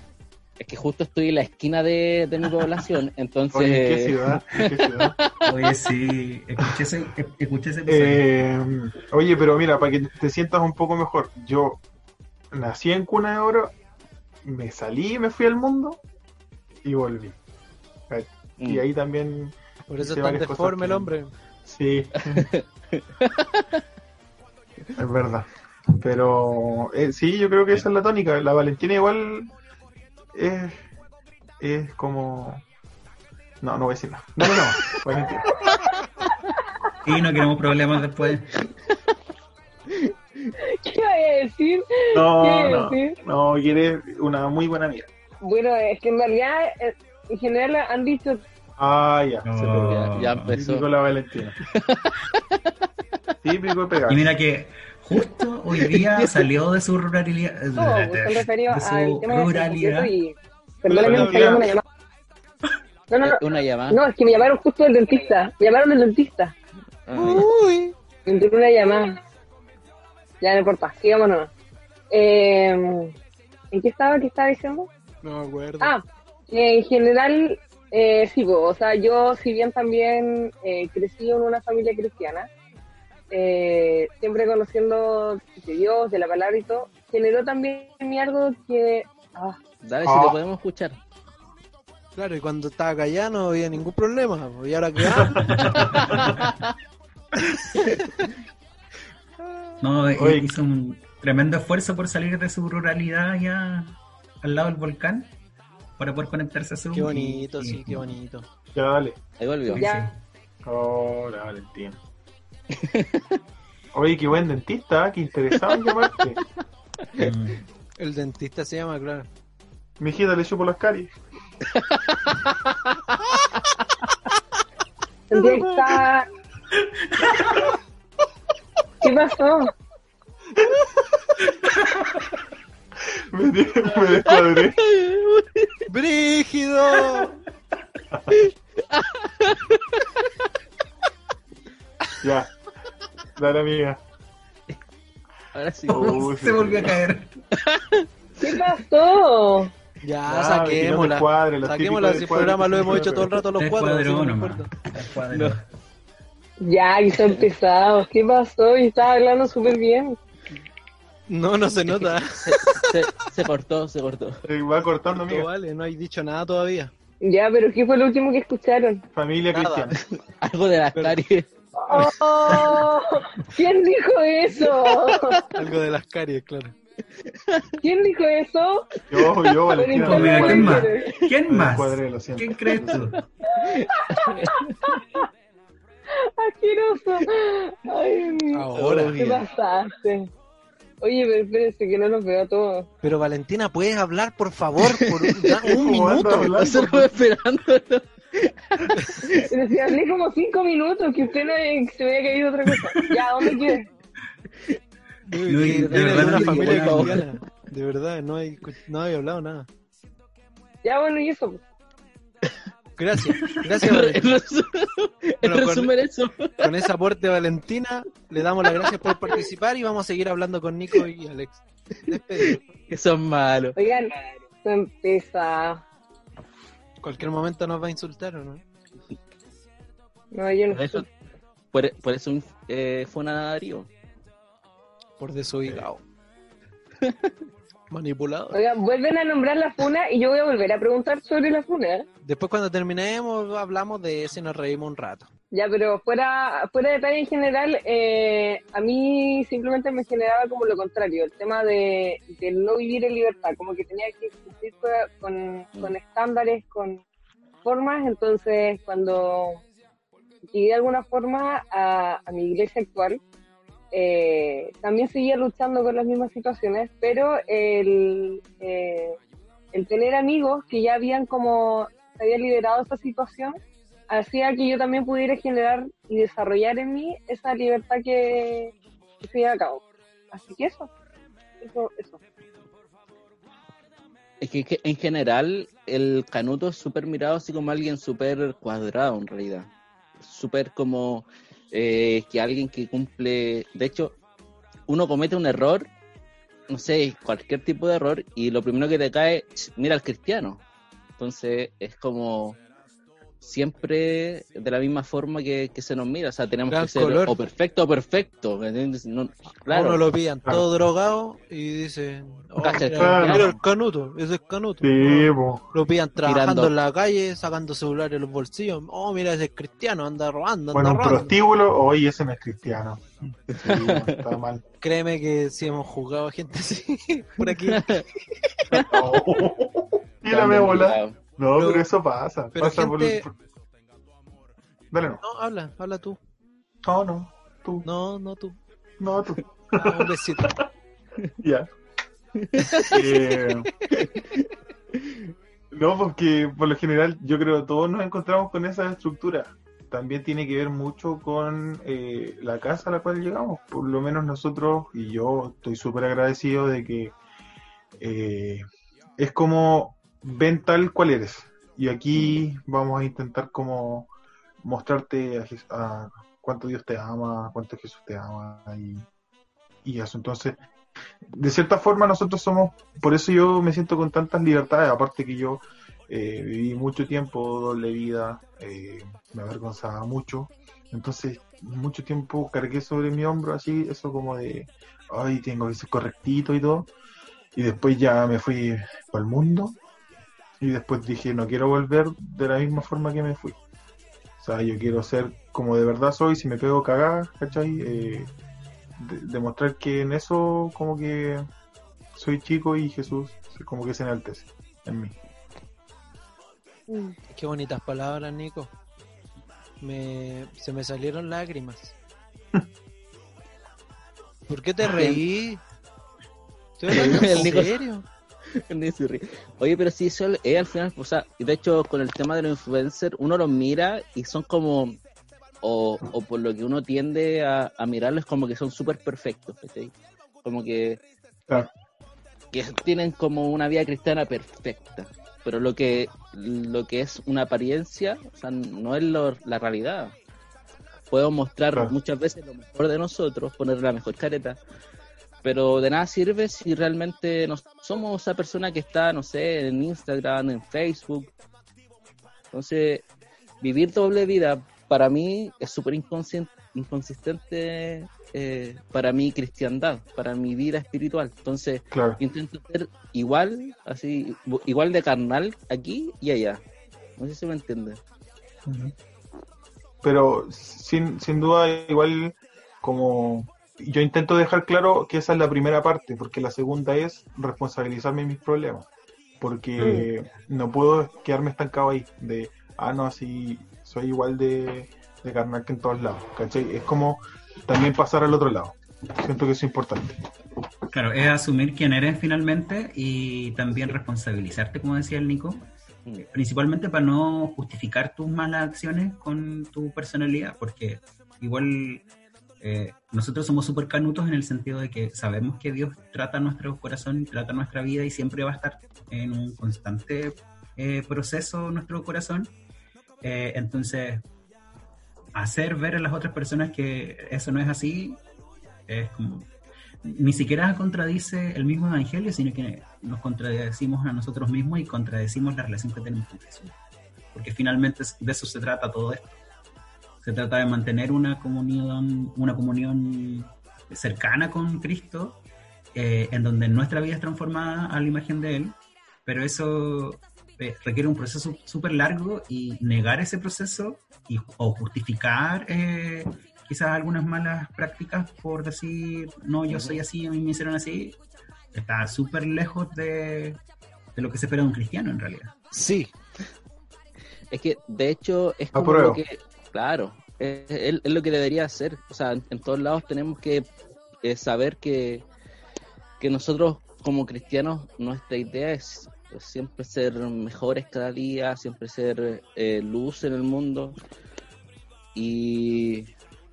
Es que justo estoy en la esquina de, de mi población, (laughs) entonces... Oye, ¿en qué ciudad? ¿En qué ciudad? (laughs) Oye, sí, escuché ese, escuché ese episodio. Eh, oye, pero mira, para que te sientas un poco mejor, yo nací en Cuna de Oro, me salí, me fui al mundo y volví. Mm. Y ahí también, Por eso es tan deforme el hombre. sí. (laughs) es verdad. Pero eh, sí, yo creo que esa es la tónica. La Valentina igual es, es como... No, no voy a decir nada. No, no, no. Valentina. Y no queremos problemas después. ¿Qué voy a decir? No, ¿Qué no. decir? No, quieres una muy buena amiga. Bueno, es que en realidad, eh, en general han dicho, Ah, ya. No. Se. Ya, ya empezó. Típico la Valentina. (laughs) Típico pegar. Y mira que justo hoy día (laughs) salió de su ruralidad. (laughs) todo, pues, son referidos de al tema de ruralidad. y Perdóname, me está llamando una llamada. (laughs) No, no, no, Una llamada. no, es que me llamaron justo del dentista. Me llamaron del dentista. Uy. Me entró una llamada. Ya no importa, sigámonos. Eh, ¿En qué estaba? ¿Qué estaba diciendo? No me acuerdo. Ah, en general, eh, sí, o sea, yo si bien también eh, crecí en una familia cristiana, eh, siempre conociendo de Dios, de la palabra y todo, generó también en mí algo que... Ah, Dale, si Ah. te podemos escuchar. Claro, y cuando estaba callado no había ningún problema. Y ahora que ah, (laughs) No, eh, Oye. hizo un tremendo esfuerzo por salir de su ruralidad ya al lado del volcán para poder conectarse a su. Qué bonito, y- sí, y- qué bonito. Ya, dale. Ahí volvió. Sí, Ya. Oh, la Valentina. Oye, qué buen dentista, ¿eh? qué interesado en llamarte. (laughs) El dentista se llama, claro. Mi hijita le supo las caries. estaba... ¿Qué pasó? Me, me descuadré. (laughs) ¡Brígido! Amiga. Ahora sí. Oh, (laughs) Se volvió a caer. ¿Qué pasó? Ya, Ah, saquémosla. los Saquémosla, si el programa lo hemos hecho todo el rato los cuatro. no. Ya, que son pesados. ¿Qué pasó? Y estaba hablando súper bien. No, no se nota. (laughs) Se, se- se cortó, se cortó. Se va cortando, No amiga. vale, no hay dicho nada todavía. Ya, pero ¿qué fue lo último que escucharon? Familia Nada. cristiana. (laughs) Algo de las Pero- caries. ¡Oh! (laughs) ¿Quién dijo eso? Algo de las caries, claro. ¿Quién dijo eso? Yo, yo, Valentina. ¿quién más? ¿Quién más? descuadré, lo siento. ¿Quién crees tú? Asqueroso. Ay. Ahora. ¿Qué pasaste? Oye, pero espérense que no los veo a todos. Pero Valentina, ¿puedes hablar, por favor, por un, un (laughs) ¿Cómo anda minuto? hablando? Nosotros esperando. (laughs) Pero si hablé como cinco minutos, que usted no se me había caído otra cosa. Ya, ¿dónde quieres? No, de verdad una no familia. De verdad, no, hay, no había hablado nada. Ya, bueno, y eso. Gracias, gracias. En Valentina. resu- en Bueno, con- resumen eso. Con ese aporte, Valentina, le damos las gracias por participar y vamos a seguir hablando con Nico y Alex. Despedido. Que son malos. Oigan, esto empieza. Cualquier momento nos va a insultar o no. No, yo no Por eso, sé. por, por eso eh, fue una Darío. Por desubicado. (laughs) Manipulado. Oigan, vuelven a nombrar la funa y yo voy a volver a preguntar sobre la funa. Después cuando terminemos hablamos de eso y nos reímos un rato. Ya, pero fuera, fuera de detalle en general, eh, a mí simplemente me generaba como lo contrario, el tema de, de no vivir en libertad, como que tenía que cumplir con, con estándares, con formas, entonces cuando llegué de alguna forma a, a mi iglesia actual, eh, también seguía luchando con las mismas situaciones, pero el, eh, el tener amigos que ya habían como, se había liberado esa situación, hacía que yo también pudiera generar y desarrollar en mí esa libertad que, se lleva a cabo. Así que eso, eso, eso. Es que, que en general el Canuto es súper mirado así como alguien súper cuadrado en realidad. Súper como eh, que alguien que cumple... De hecho, uno comete un error, no sé, cualquier tipo de error, y lo primero que te cae, mira al cristiano. Entonces es como siempre de la misma forma que, que se nos mira. O sea, tenemos Gran que ser color. o perfecto o perfecto. No- claro. Uno lo pillan Claro. todo drogado y dicen, oh, mira, claro. mira el canuto, ese es canuto. Sí, po. Lo pillan trabajando Mirando. en la calle, sacando celulares en los bolsillos. Oh, mira, ese es cristiano, anda robando, anda Bueno, un robando. prostíbulo, oye, ese no es cristiano. Sí, bueno, está mal. (laughs) Créeme que sí hemos jugado a gente así (laughs) por aquí. (laughs) y la me bola. No, Pero- pero, eso pasa. pero pasa gente- por, por- Dale, no. No, habla, habla tú. No, no. Tú. No, no tú. No, tú. Un besito. (laughs) Ya. Eh, no, porque por lo general yo creo que todos nos encontramos con esa estructura. También tiene que ver mucho con eh, la casa a la cual llegamos. Por lo menos nosotros, y yo estoy súper agradecido de que eh, es como ven tal cual eres. Y aquí vamos a intentar como mostrarte a, cuánto Dios te ama, cuánto Jesús te ama y, y eso. Entonces, de cierta forma nosotros somos, por eso yo me siento con tantas libertades, aparte que yo eh, viví mucho tiempo doble vida, eh, me avergonzaba mucho, entonces mucho tiempo cargué sobre mi hombro así, eso como de, ay, tengo que ser correctito y todo, y después ya me fui el mundo, y después dije, no quiero volver de la misma forma que me fui. O sea, yo quiero ser como de verdad soy, si me pego cagada, ¿cachai? Eh, de- demostrar que en eso como que soy chico y Jesús como que se enaltece en mí. Mm. Qué bonitas palabras, Nico. Me, se me salieron lágrimas. (laughs) ¿Por qué te reí? Estoy hablando El en serio. (laughs) Oye, pero sí, eso es al final, o sea, de hecho con el tema de los influencers, uno los mira y son como, o, o por lo que uno tiende a, a mirarlos, como que son súper perfectos, ¿cachai? Como que, Claro. que tienen como una vida cristiana perfecta, pero lo que, lo que es una apariencia, o sea, no es lo- la realidad. Podemos mostrar muchas veces lo mejor de nosotros, poner la mejor careta, pero de nada sirve si realmente no somos esa persona que está, no sé, en Instagram, en Facebook. Entonces, vivir doble vida para mí es súper inconsistente eh, para mi cristiandad, para mi vida espiritual. Entonces, Claro. intento ser igual, así, igual de carnal aquí y allá. No sé si me entiende. Pero sin, sin duda igual como yo intento dejar claro que esa es la primera parte, porque la segunda es responsabilizarme de mis problemas. Porque no puedo quedarme estancado ahí de, ah, no, así soy igual de, de carnal que en todos lados. ¿cachai? Es como también pasar al otro lado. Siento que es importante. Claro, es asumir quién eres finalmente y también responsabilizarte, como decía el Nico, Mm. principalmente para no justificar tus malas acciones con tu personalidad, porque igual eh, nosotros somos súper canutos en el sentido de que sabemos que Dios trata nuestro corazón, trata nuestra vida y siempre va a estar en un constante eh, proceso nuestro corazón. Eh, entonces, hacer ver a las otras personas que eso no es así, es como, ni siquiera contradice el mismo evangelio, sino que nos contradecimos a nosotros mismos y contradecimos la relación que tenemos con Jesús. Porque finalmente de eso se trata todo esto. Se trata de mantener una comunión, una comunión cercana con Cristo, eh, en donde nuestra vida es transformada a la imagen de Él, pero eso eh, requiere un proceso súper largo y negar ese proceso y, o justificar eh, quizás algunas malas prácticas por decir, no, yo soy así, a mí me hicieron así, está súper lejos de, de lo que se espera de un cristiano en realidad. Sí, Es que, de hecho, es como Apruebo. lo que, claro, es, lo que debería hacer. O sea, en, todos lados tenemos que saber que, que nosotros como cristianos, nuestra idea es siempre ser mejores cada día, siempre ser eh, luz en el mundo. Y,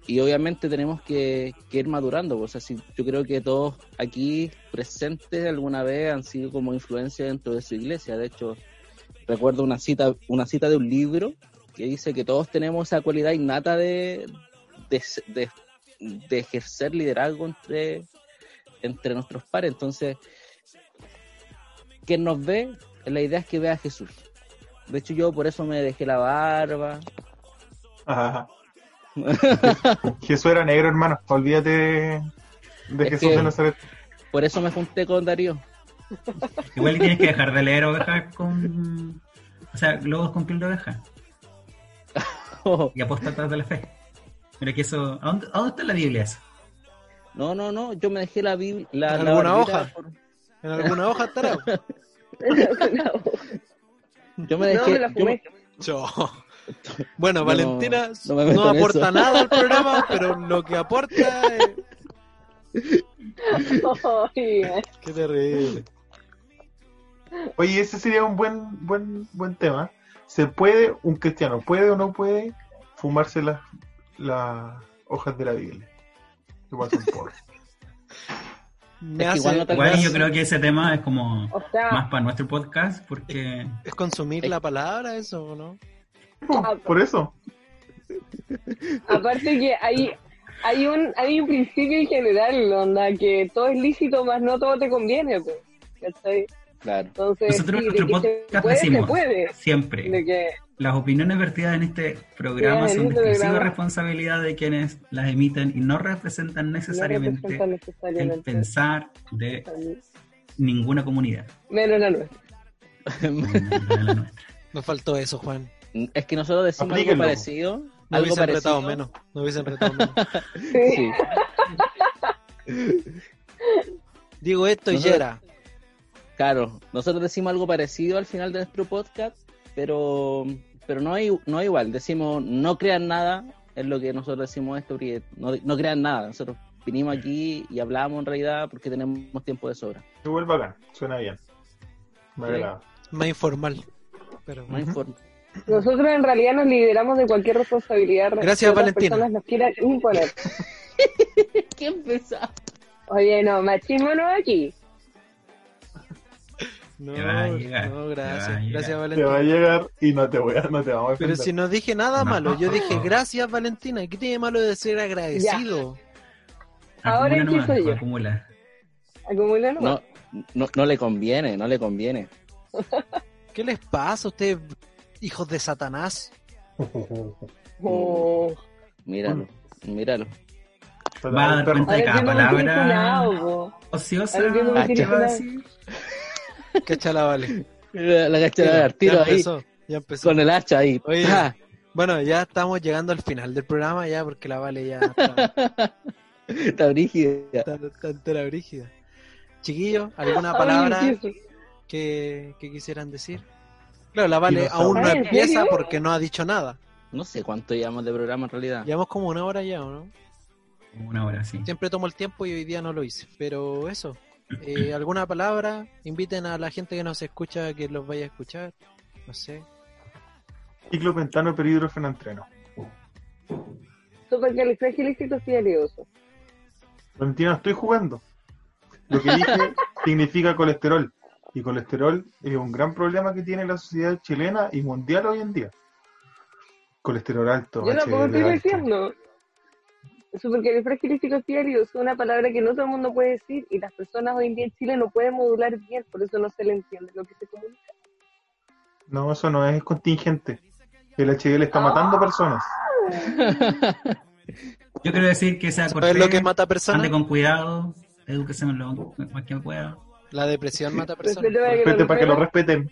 y obviamente tenemos que, que ir madurando. O sea, si, yo creo que todos aquí presentes alguna vez han sido como influencia dentro de su iglesia. De hecho, recuerdo una cita, una cita de un libro que dice que todos tenemos esa cualidad innata de, de, de- de ejercer liderazgo entre, entre nuestros pares. Entonces, quien nos ve, la idea es que vea a Jesús. De hecho, yo por eso me dejé la barba. Ajá. (laughs) Jesús era negro, hermano. Olvídate de, de Es Jesús que- de Nazaret. Por eso me junté con Darío. Igual tienes que dejar de leer ovejas con. O sea, globos con piel de oveja (laughs) y apóstatas de la fe. Mira que eso. ¿A dónde, a dónde está la Biblia eso? No, no, no, yo me dejé la Biblia. La, ¿En la alguna hoja? por- en alguna hoja estará. (laughs) Yo me No, dejé. me la yo fumé. Yo. Bueno, No, Valentina no no, aporta eso. nada al (laughs) programa, pero lo que aporta es... Qué terrible. Oye, ese sería un buen, buen, buen tema. ¿Se puede, un cristiano, puede o no puede fumarse las, las hojas de la Biblia? Igual son porros. (laughs) Es que igual no te me Igual yo creo que ese tema es como o sea, más para nuestro podcast porque ¿Es consumir la palabra eso o no? Ah, Por eso. aparte que hay, hay un, hay un principio en general, onda, que todo es lícito, más no todo te conviene, pues. ¿cachai? Claro. Entonces, nosotros sí, nuestro podcast puede, decimos siempre De que, las opiniones vertidas en este programa son de exclusiva programa. responsabilidad de quienes las emiten y no representan no necesariamente el pensar de ninguna comunidad. Menos la nuestra. No la nuestra. (laughs) Nos faltó eso, Juan. Es que nosotros decimos algo Aplíquenlo. parecido. No algo hubiesen retado menos. No hubiesen retado menos. (laughs) Sí. Sí. Digo esto y ya era. Claro, nosotros decimos algo parecido al final de nuestro podcast, pero pero no hay no es igual. Decimos no crean nada, es lo que nosotros decimos esto, porque no, no crean nada. Nosotros vinimos aquí y hablamos en realidad porque tenemos tiempo de sobra. Igual bacán. Suena bien. Me Sí. agrada. Más informal. Pero, No informa. Nosotros en realidad nos lideramos de cualquier responsabilidad Gracias, Valentina. personas nos quieran imponer. (laughs) ¿Qué empezó? Oye, no, machismo no aquí. No, Te va a llegar, no, te va a gracias. llegar. Gracias, Te va a Valentina. llegar y no te voy a, no te vamos a Pero defender. si no dije nada No. malo, yo dije (laughs) gracias, Valentina. ¿Qué tiene malo de ser agradecido? Ahora Acumula nomás, empiezo yo. acumula. Acumula no. No, no, no le conviene, no le conviene. ¿Qué les pasa a ustedes, hijos de Satanás? (laughs) Oh. Míralo, míralo. Va a dar cuenta de cada palabra ociosa qué que va a decir. Cachala, vale. La, la cacha Mira, de tiro ya ahí, empezó, ya empezó. con el hacha ahí. Oye. ¡Ah! Bueno, ya estamos llegando al final del programa ya porque la Vale ya está, (laughs) Está brígida. está, está entera brígida. Chiquillos, ¿alguna palabra que, que quisieran decir? Claro, la Vale aún no Ah, ¿en empieza porque no ha dicho nada. No sé cuánto llevamos de programa en realidad. Llevamos como una hora ya, ¿o no? Una hora, sí. Siempre tomo el tiempo y hoy día no lo hice. Pero eso, eh, ¿alguna palabra? Inviten a la gente que nos escucha que los vaya a escuchar. No sé. Ciclopentano peridrofenantreno. supercalifragilísticoespialidoso. Valentina, estoy jugando. Lo que dije (laughs) significa colesterol. Y colesterol es un gran problema que tiene la sociedad chilena y mundial hoy en día. Colesterol alto, Yo estoy alto. diciendo. Supercalifragilísticoespialidoso es una palabra que no todo el mundo puede decir y las personas hoy en día en Chile no pueden modular bien, por eso no se le entiende lo que se comunica. No, eso no es contingente. El HDL está matando personas. (laughs) Yo quiero decir que sea ¿Sabes lo que mata ande personas? con cuidado, edúquese lo más que pueda. La depresión mata personas. Respeto para que Respete para que lo respeten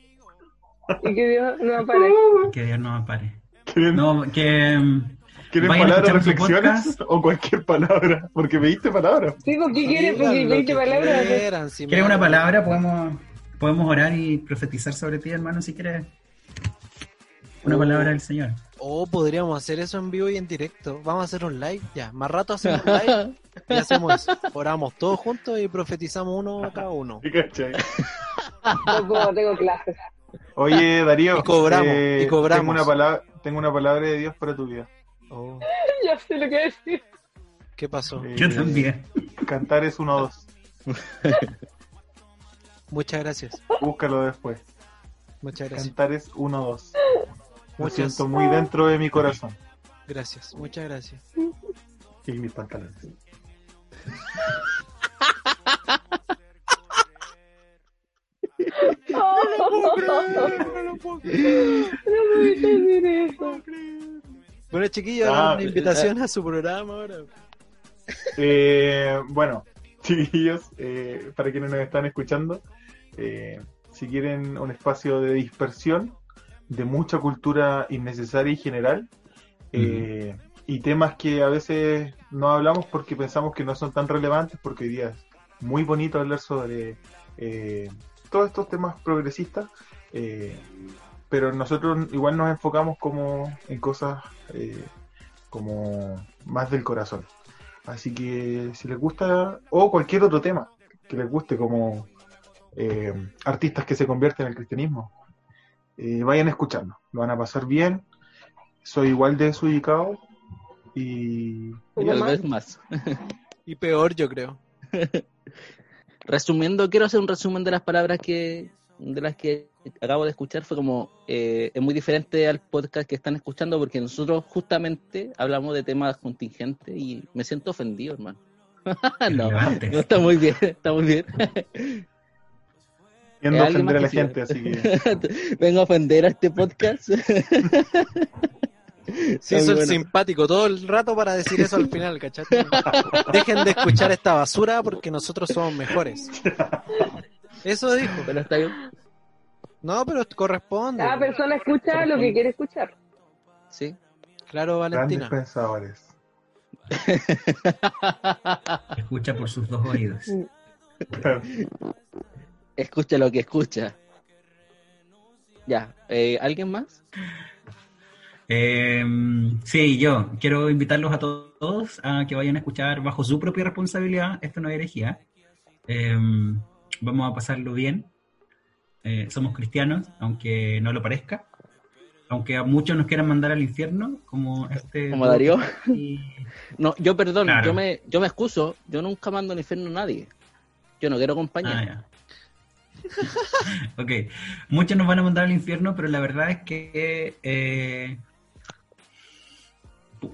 y (laughs) que Dios no apare. Que Dios no me pare. ¿Quieren, No, que mm, ¿quieren vayan palabras, reflexiones o cualquier palabra? Porque me diste palabras. Sí, ¿por qué quieres? Porque Digan lo 20 que palabras. ¿Quieres una palabra? Podemos, podemos orar y profetizar sobre ti, hermano, si quieres. Una Oh. palabra del Señor. O podríamos hacer eso en vivo y en directo. Vamos a hacer un live, ya. Más rato hacemos un live y hacemos eso. Oramos todos juntos y profetizamos uno a cada uno. ¿Sí, cachai? No puedo, tengo clases. Oye, Darío. Y cobramos, eh, y cobramos. Tengo una, palabra, tengo una palabra de Dios para tu vida. Oh, (laughs) Ya sé lo que decir. ¿Qué pasó? Eh, Yo también. Cantar es uno o dos. (laughs) Muchas gracias. Búscalo después. Muchas gracias. Cantar es uno o dos. Lo Muchas siento muy dentro de mi corazón. gracias. Muchas gracias. Y mis pantalones. (laughs) No puedo decir eso. Bueno, chiquillos, Ah, una invitación a su programa ahora. Eh, bueno, (laughs) chiquillos, eh, para quienes nos están escuchando, eh, si quieren un espacio de dispersión, de mucha cultura innecesaria y general, eh, y temas que a veces no hablamos porque pensamos que no son tan relevantes, porque hoy día es muy bonito hablar sobre eh, todos estos temas progresistas, eh, pero nosotros igual nos enfocamos como en cosas eh, como más del corazón. Así que si les gusta, o cualquier otro tema que les guste, como eh, artistas que se convierten en el cristianismo, eh, vayan escuchando, lo van a pasar bien. Soy igual de desubicado y, y ¿Cómo Tal vez más. (laughs) Y peor, yo creo. (laughs) Resumiendo, quiero hacer un resumen de las palabras que de las que acabo de escuchar. Fue como, eh, es muy diferente al podcast que están escuchando porque nosotros justamente hablamos de temas contingentes y me siento ofendido, hermano. (laughs) no, no, está muy bien, está muy bien. Eh, a ofender a la gente, así que (laughs) Vengo a ofender a este podcast. (laughs) Sí, soy bueno. simpático todo el rato para decir eso al final, ¿cachate? Dejen de escuchar esta basura porque nosotros somos mejores. Eso dijo. Pero está bien. No, pero corresponde. Cada persona escucha lo que quiere escuchar. Sí. Claro, grandes Valentina. pensadores. (laughs) Escucha por sus dos oídos. (laughs) Escucha lo que escucha. Ya, eh, ¿alguien más? Eh, sí, yo quiero invitarlos a todos a que vayan a escuchar bajo su propia responsabilidad. Esto no es herejía. Eh, vamos a pasarlo bien. Eh, somos cristianos, aunque no lo parezca. Aunque a muchos nos quieran mandar al infierno, como este. Como Darío. Y- (laughs) No, yo perdón, Claro. yo me yo me excuso, yo nunca mando al infierno a nadie. Yo no quiero compañía. Ah, (laughs) ok, muchos nos van a mandar al infierno, pero la verdad es que eh,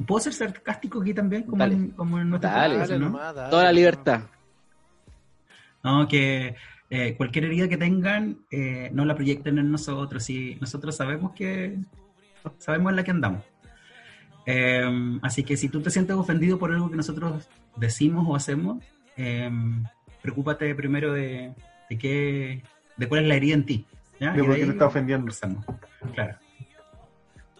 ¿Puedo ser sarcástico aquí también? Como, Dale. en, como en nuestra Dale. frase, Dale ¿no? nomás, dale Toda la libertad. No, que eh, cualquier herida que tengan, eh, no la proyecten en nosotros. Y nosotros sabemos que sabemos en la que andamos. Eh, así que si tú te sientes ofendido por algo que nosotros decimos o hacemos, eh, preocúpate primero de, de qué, de cuál es la herida en ti. ¿ya? De por qué te está ofendiendo. Claro.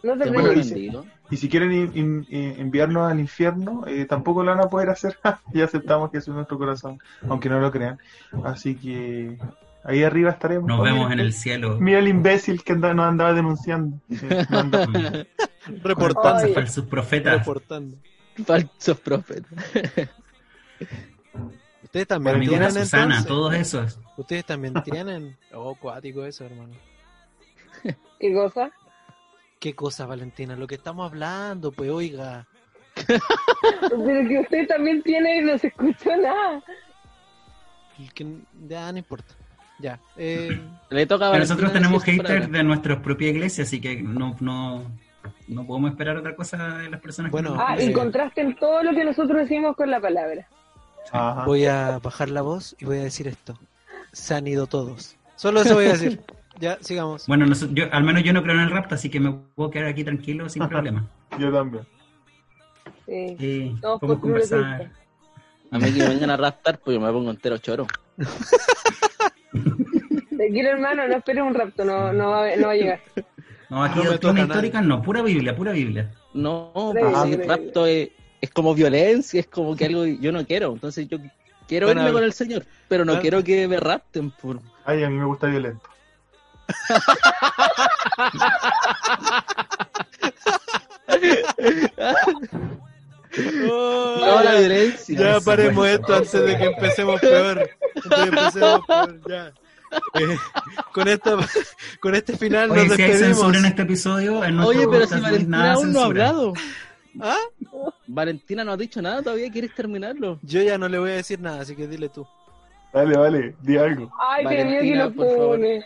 No te Te Bueno, mando y si- bendigo. Y si quieren in- in- in- enviarnos al infierno, eh, tampoco lo van a poder hacer. (laughs) y aceptamos que eso es nuestro corazón, aunque no lo crean. Así que ahí arriba estaremos. Nos vemos mira, en el cielo. Mira el imbécil que anda- nos andaba denunciando. (laughs) Eh, no (laughs) Reportando. Ay. Falsos profetas. Reportando. Falsos profetas. Ustedes también Amigo tienen Susana, entonces. todos esos. Ustedes también tienen. Oh, cuático eso, hermano. ¿Qué cosa? ¿Qué cosa, Valentina? Lo que estamos hablando, pues, oiga. Pero que usted también tiene y no se escucha nada. El que ya no importa. Ya. Eh, (laughs) Le toca a nosotros tenemos haters de nuestra propia iglesia, así que no, no, no podemos esperar otra cosa de las personas Bueno, que Ah, Eh. y contrasten todo lo que nosotros decimos con la palabra. Ajá. voy a bajar la voz y voy a decir esto. Se han ido todos. Solo eso voy a decir. (laughs) Ya, sigamos. Bueno, yo, al menos yo no creo en el rapto, así que me puedo quedar aquí tranquilo sin (laughs) problema. Yo también. Sí. Sí, Todos podemos puro conversar. A mí que me vengan a raptar, pues yo me pongo entero choro. (laughs) Tranquilo, hermano, no esperes un rapto, no, no, va, a- no va a llegar. No, aquí No doctrina histórica no, pura Biblia, pura Biblia. No, pues creo. rapto es, es como violencia, es como que algo yo no quiero. Entonces yo quiero Bueno, irme con el Señor, pero no bueno. quiero que me rapten. Por... Ay, a mí me gusta violento. No, la violencia. Ya paremos esto antes de que empecemos peor. Antes de que empecemos peor, ya. Eh, con, esto, con este final Oye, nos si hay censura en este episodio, en nuestro Oye, pero si no Valentina nada aún no ha censura. hablado. ¿Ah? Valentina no ha dicho nada todavía, ¿quieres terminarlo? Yo ya no le voy a decir nada, así que dile tú. Dale, vale, di algo. Ay, qué miedo que nos favor. pone.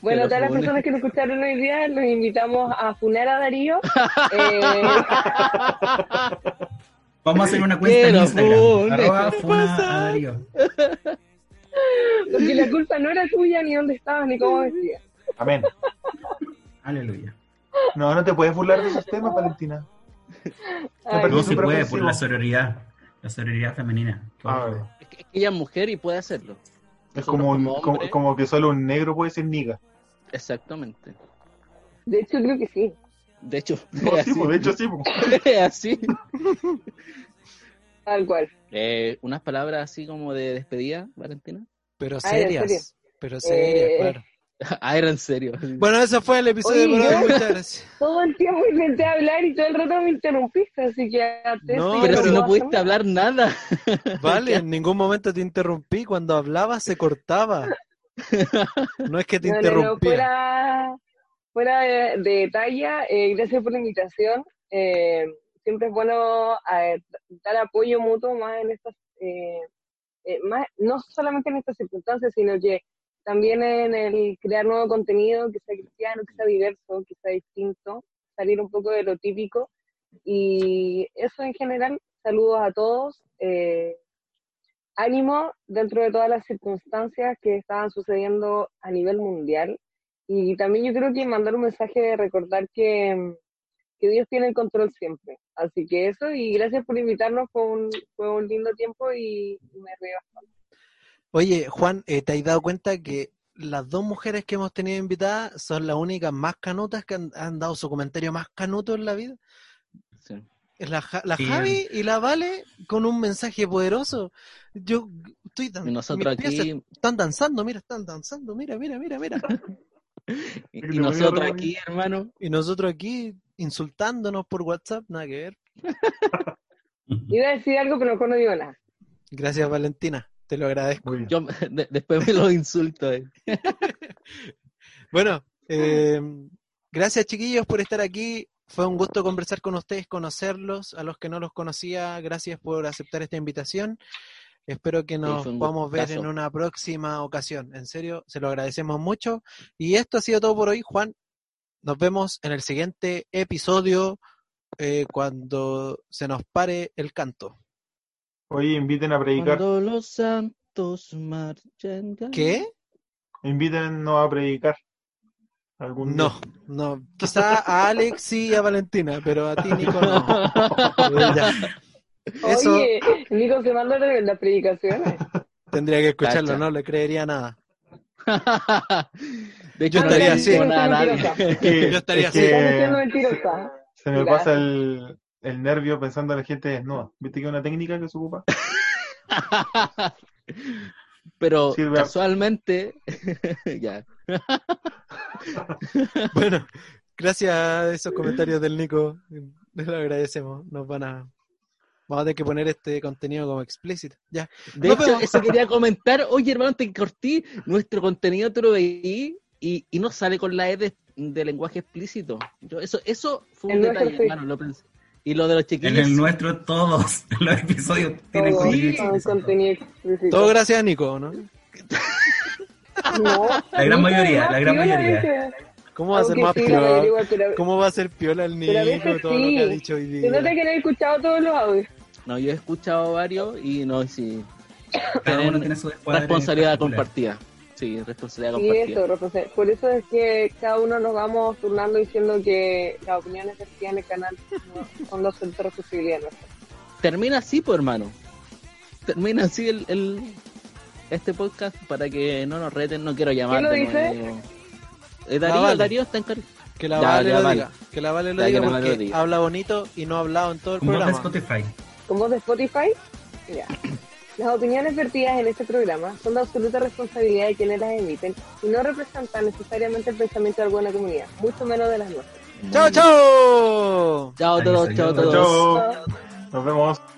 Bueno, todas las nos personas que nos escucharon hoy día, los invitamos a funar a Darío. Eh, (laughs) Vamos a hacer una cuenta en Instagram. Arroba ¿Qué funa pasa? a Darío. porque la culpa no era tuya, ni dónde estabas, ni cómo vestías. Amén. Aleluya. No, no te puedes burlar de esos temas, Valentina. Ay, No se puede ofensivo. por la sororidad. La sororidad femenina. A ver, Es que, ella es mujer y puede hacerlo. es como, un- como como, como que solo un negro puede ser niga. Exactamente. de hecho, creo que sí. De hecho, (laughs) No, es sí, así. (laughs) pues, de hecho sí. pues. (laughs) Es así. Tal cual. Eh, unas palabras así como de despedida, Valentina. Pero Ah, serias. Pero serias, Eh, claro. (laughs) ah, era en serio. Bueno, eso fue el episodio Oye, de Muchas gracias. (laughs) Todo el tiempo intenté hablar y todo el rato me interrumpiste, así que antes No, pero si no pudiste hablar nada. (laughs) Vale, en ningún momento te interrumpí. Cuando hablabas se cortaba. No es que te No, no, no, interrumpía. fuera, fuera de, de talla, eh, gracias por la invitación. Eh, siempre es bueno eh, dar apoyo mutuo más en estas, eh, eh, más, no solamente en estas circunstancias, sino que también en el crear nuevo contenido que sea cristiano, que sea diverso, que sea distinto, salir un poco de lo típico. Y eso en general, saludos a todos. eh, ánimo dentro de todas las circunstancias que estaban sucediendo a nivel mundial. Y también yo creo que mandar un mensaje de recordar que, que Dios tiene el control siempre. Así que eso, y gracias por invitarnos, fue un, fue un lindo tiempo y me río bastante. Oye, Juan, eh, ¿te has dado cuenta que las dos mujeres que hemos tenido invitadas son las únicas más canutas que han, han dado su comentario más canuto en la vida? Sí. Es la, la Sí. Javi y la Vale con un mensaje poderoso. Yo estoy dan- Y nosotros aquí, están danzando, mira, están danzando, mira, mira, mira, mira. (laughs) y, y nosotros aquí, hermano. Y nosotros aquí insultándonos por WhatsApp, nada que ver. (laughs) Iba a decir algo, pero mejor no digo nada. Gracias, Valentina, te lo agradezco. Yo de- después me lo insulto. eh. (laughs) Bueno, eh, gracias chiquillos por estar aquí. Fue un gusto conversar con ustedes, conocerlos. A los que no los conocía, gracias por aceptar esta invitación. Espero que nos un podamos ver en una próxima ocasión. En serio, se lo agradecemos mucho. Y esto ha sido todo por hoy, Juan. Nos vemos en el siguiente episodio eh, cuando se nos pare el canto. Oye, inviten a predicar. Cuando los santos marchen. ¿Qué? Invítennos a predicar. Algún No, día. no. Quizá a Alex y a Valentina, pero a ti, Nico, no. (laughs) Eso Oye, Nico se manda las las predicaciones. tendría que escucharlo, Cacha. no le creería nada. (laughs) De hecho, Yo no estaría así. Yo estaría es así. que se me pasa el, el nervio pensando a la gente desnuda. ¿Viste que es una técnica que se ocupa? (laughs) Pero Sirve casualmente, (laughs) ya. (laughs) Bueno, gracias a esos comentarios del Nico, les lo agradecemos. Nos van a. Vamos a tener que poner este contenido como explícito. Ya. De No, hecho, pero- eso quería comentar. Oye, hermano, te cortí. Nuestro contenido tú lo veí y, y no sale con la E de, de lenguaje explícito. Yo, eso, eso fue un detalle, hermano. Lo pensé. Y lo de los En chiquillos. el nuestro todos (laughs) los episodios tienen Todo, contenido todo explícito. contenido explícito. Todo gracias a Nico, ¿no? No, La gran mayoría, la gran mayoría. dice. ¿Cómo va a ser más sí, piola? igual, pero- ¿Cómo va a ser piola el a veces todo lo que ha sí. dicho hoy Se nota día? que no he escuchado todos los audios. No, yo he escuchado varios y no, sí. Cada uno tiene su Responsabilidad compartida. Sí, responsabilidad Sí, compartida. eso, representa- por eso es que cada uno nos vamos turnando diciendo que las opiniones que en el canal no son los centros de responsabilidad nuestra. Termina así, pues, hermano. Termina así el, el- este podcast para que no nos reten. No quiero llamar lo de dice? nuevo. Eh, Darío, Vale. Darío está en cari- Que la Ya, Vale ya, lo vale. diga. Que la Vale lo Ya, diga que la Vale porque lo diga. habla bonito y no ha hablado en todo el Un bot de programa. Spotify. Con voz de Spotify, ya. (coughs) Las opiniones vertidas en este programa son de absoluta responsabilidad de quienes las emiten y no representan necesariamente el pensamiento de alguna comunidad, mucho menos de las nuestras. ¡Chao, chao! Chao a todos, chao a todos. Chao. Nos vemos.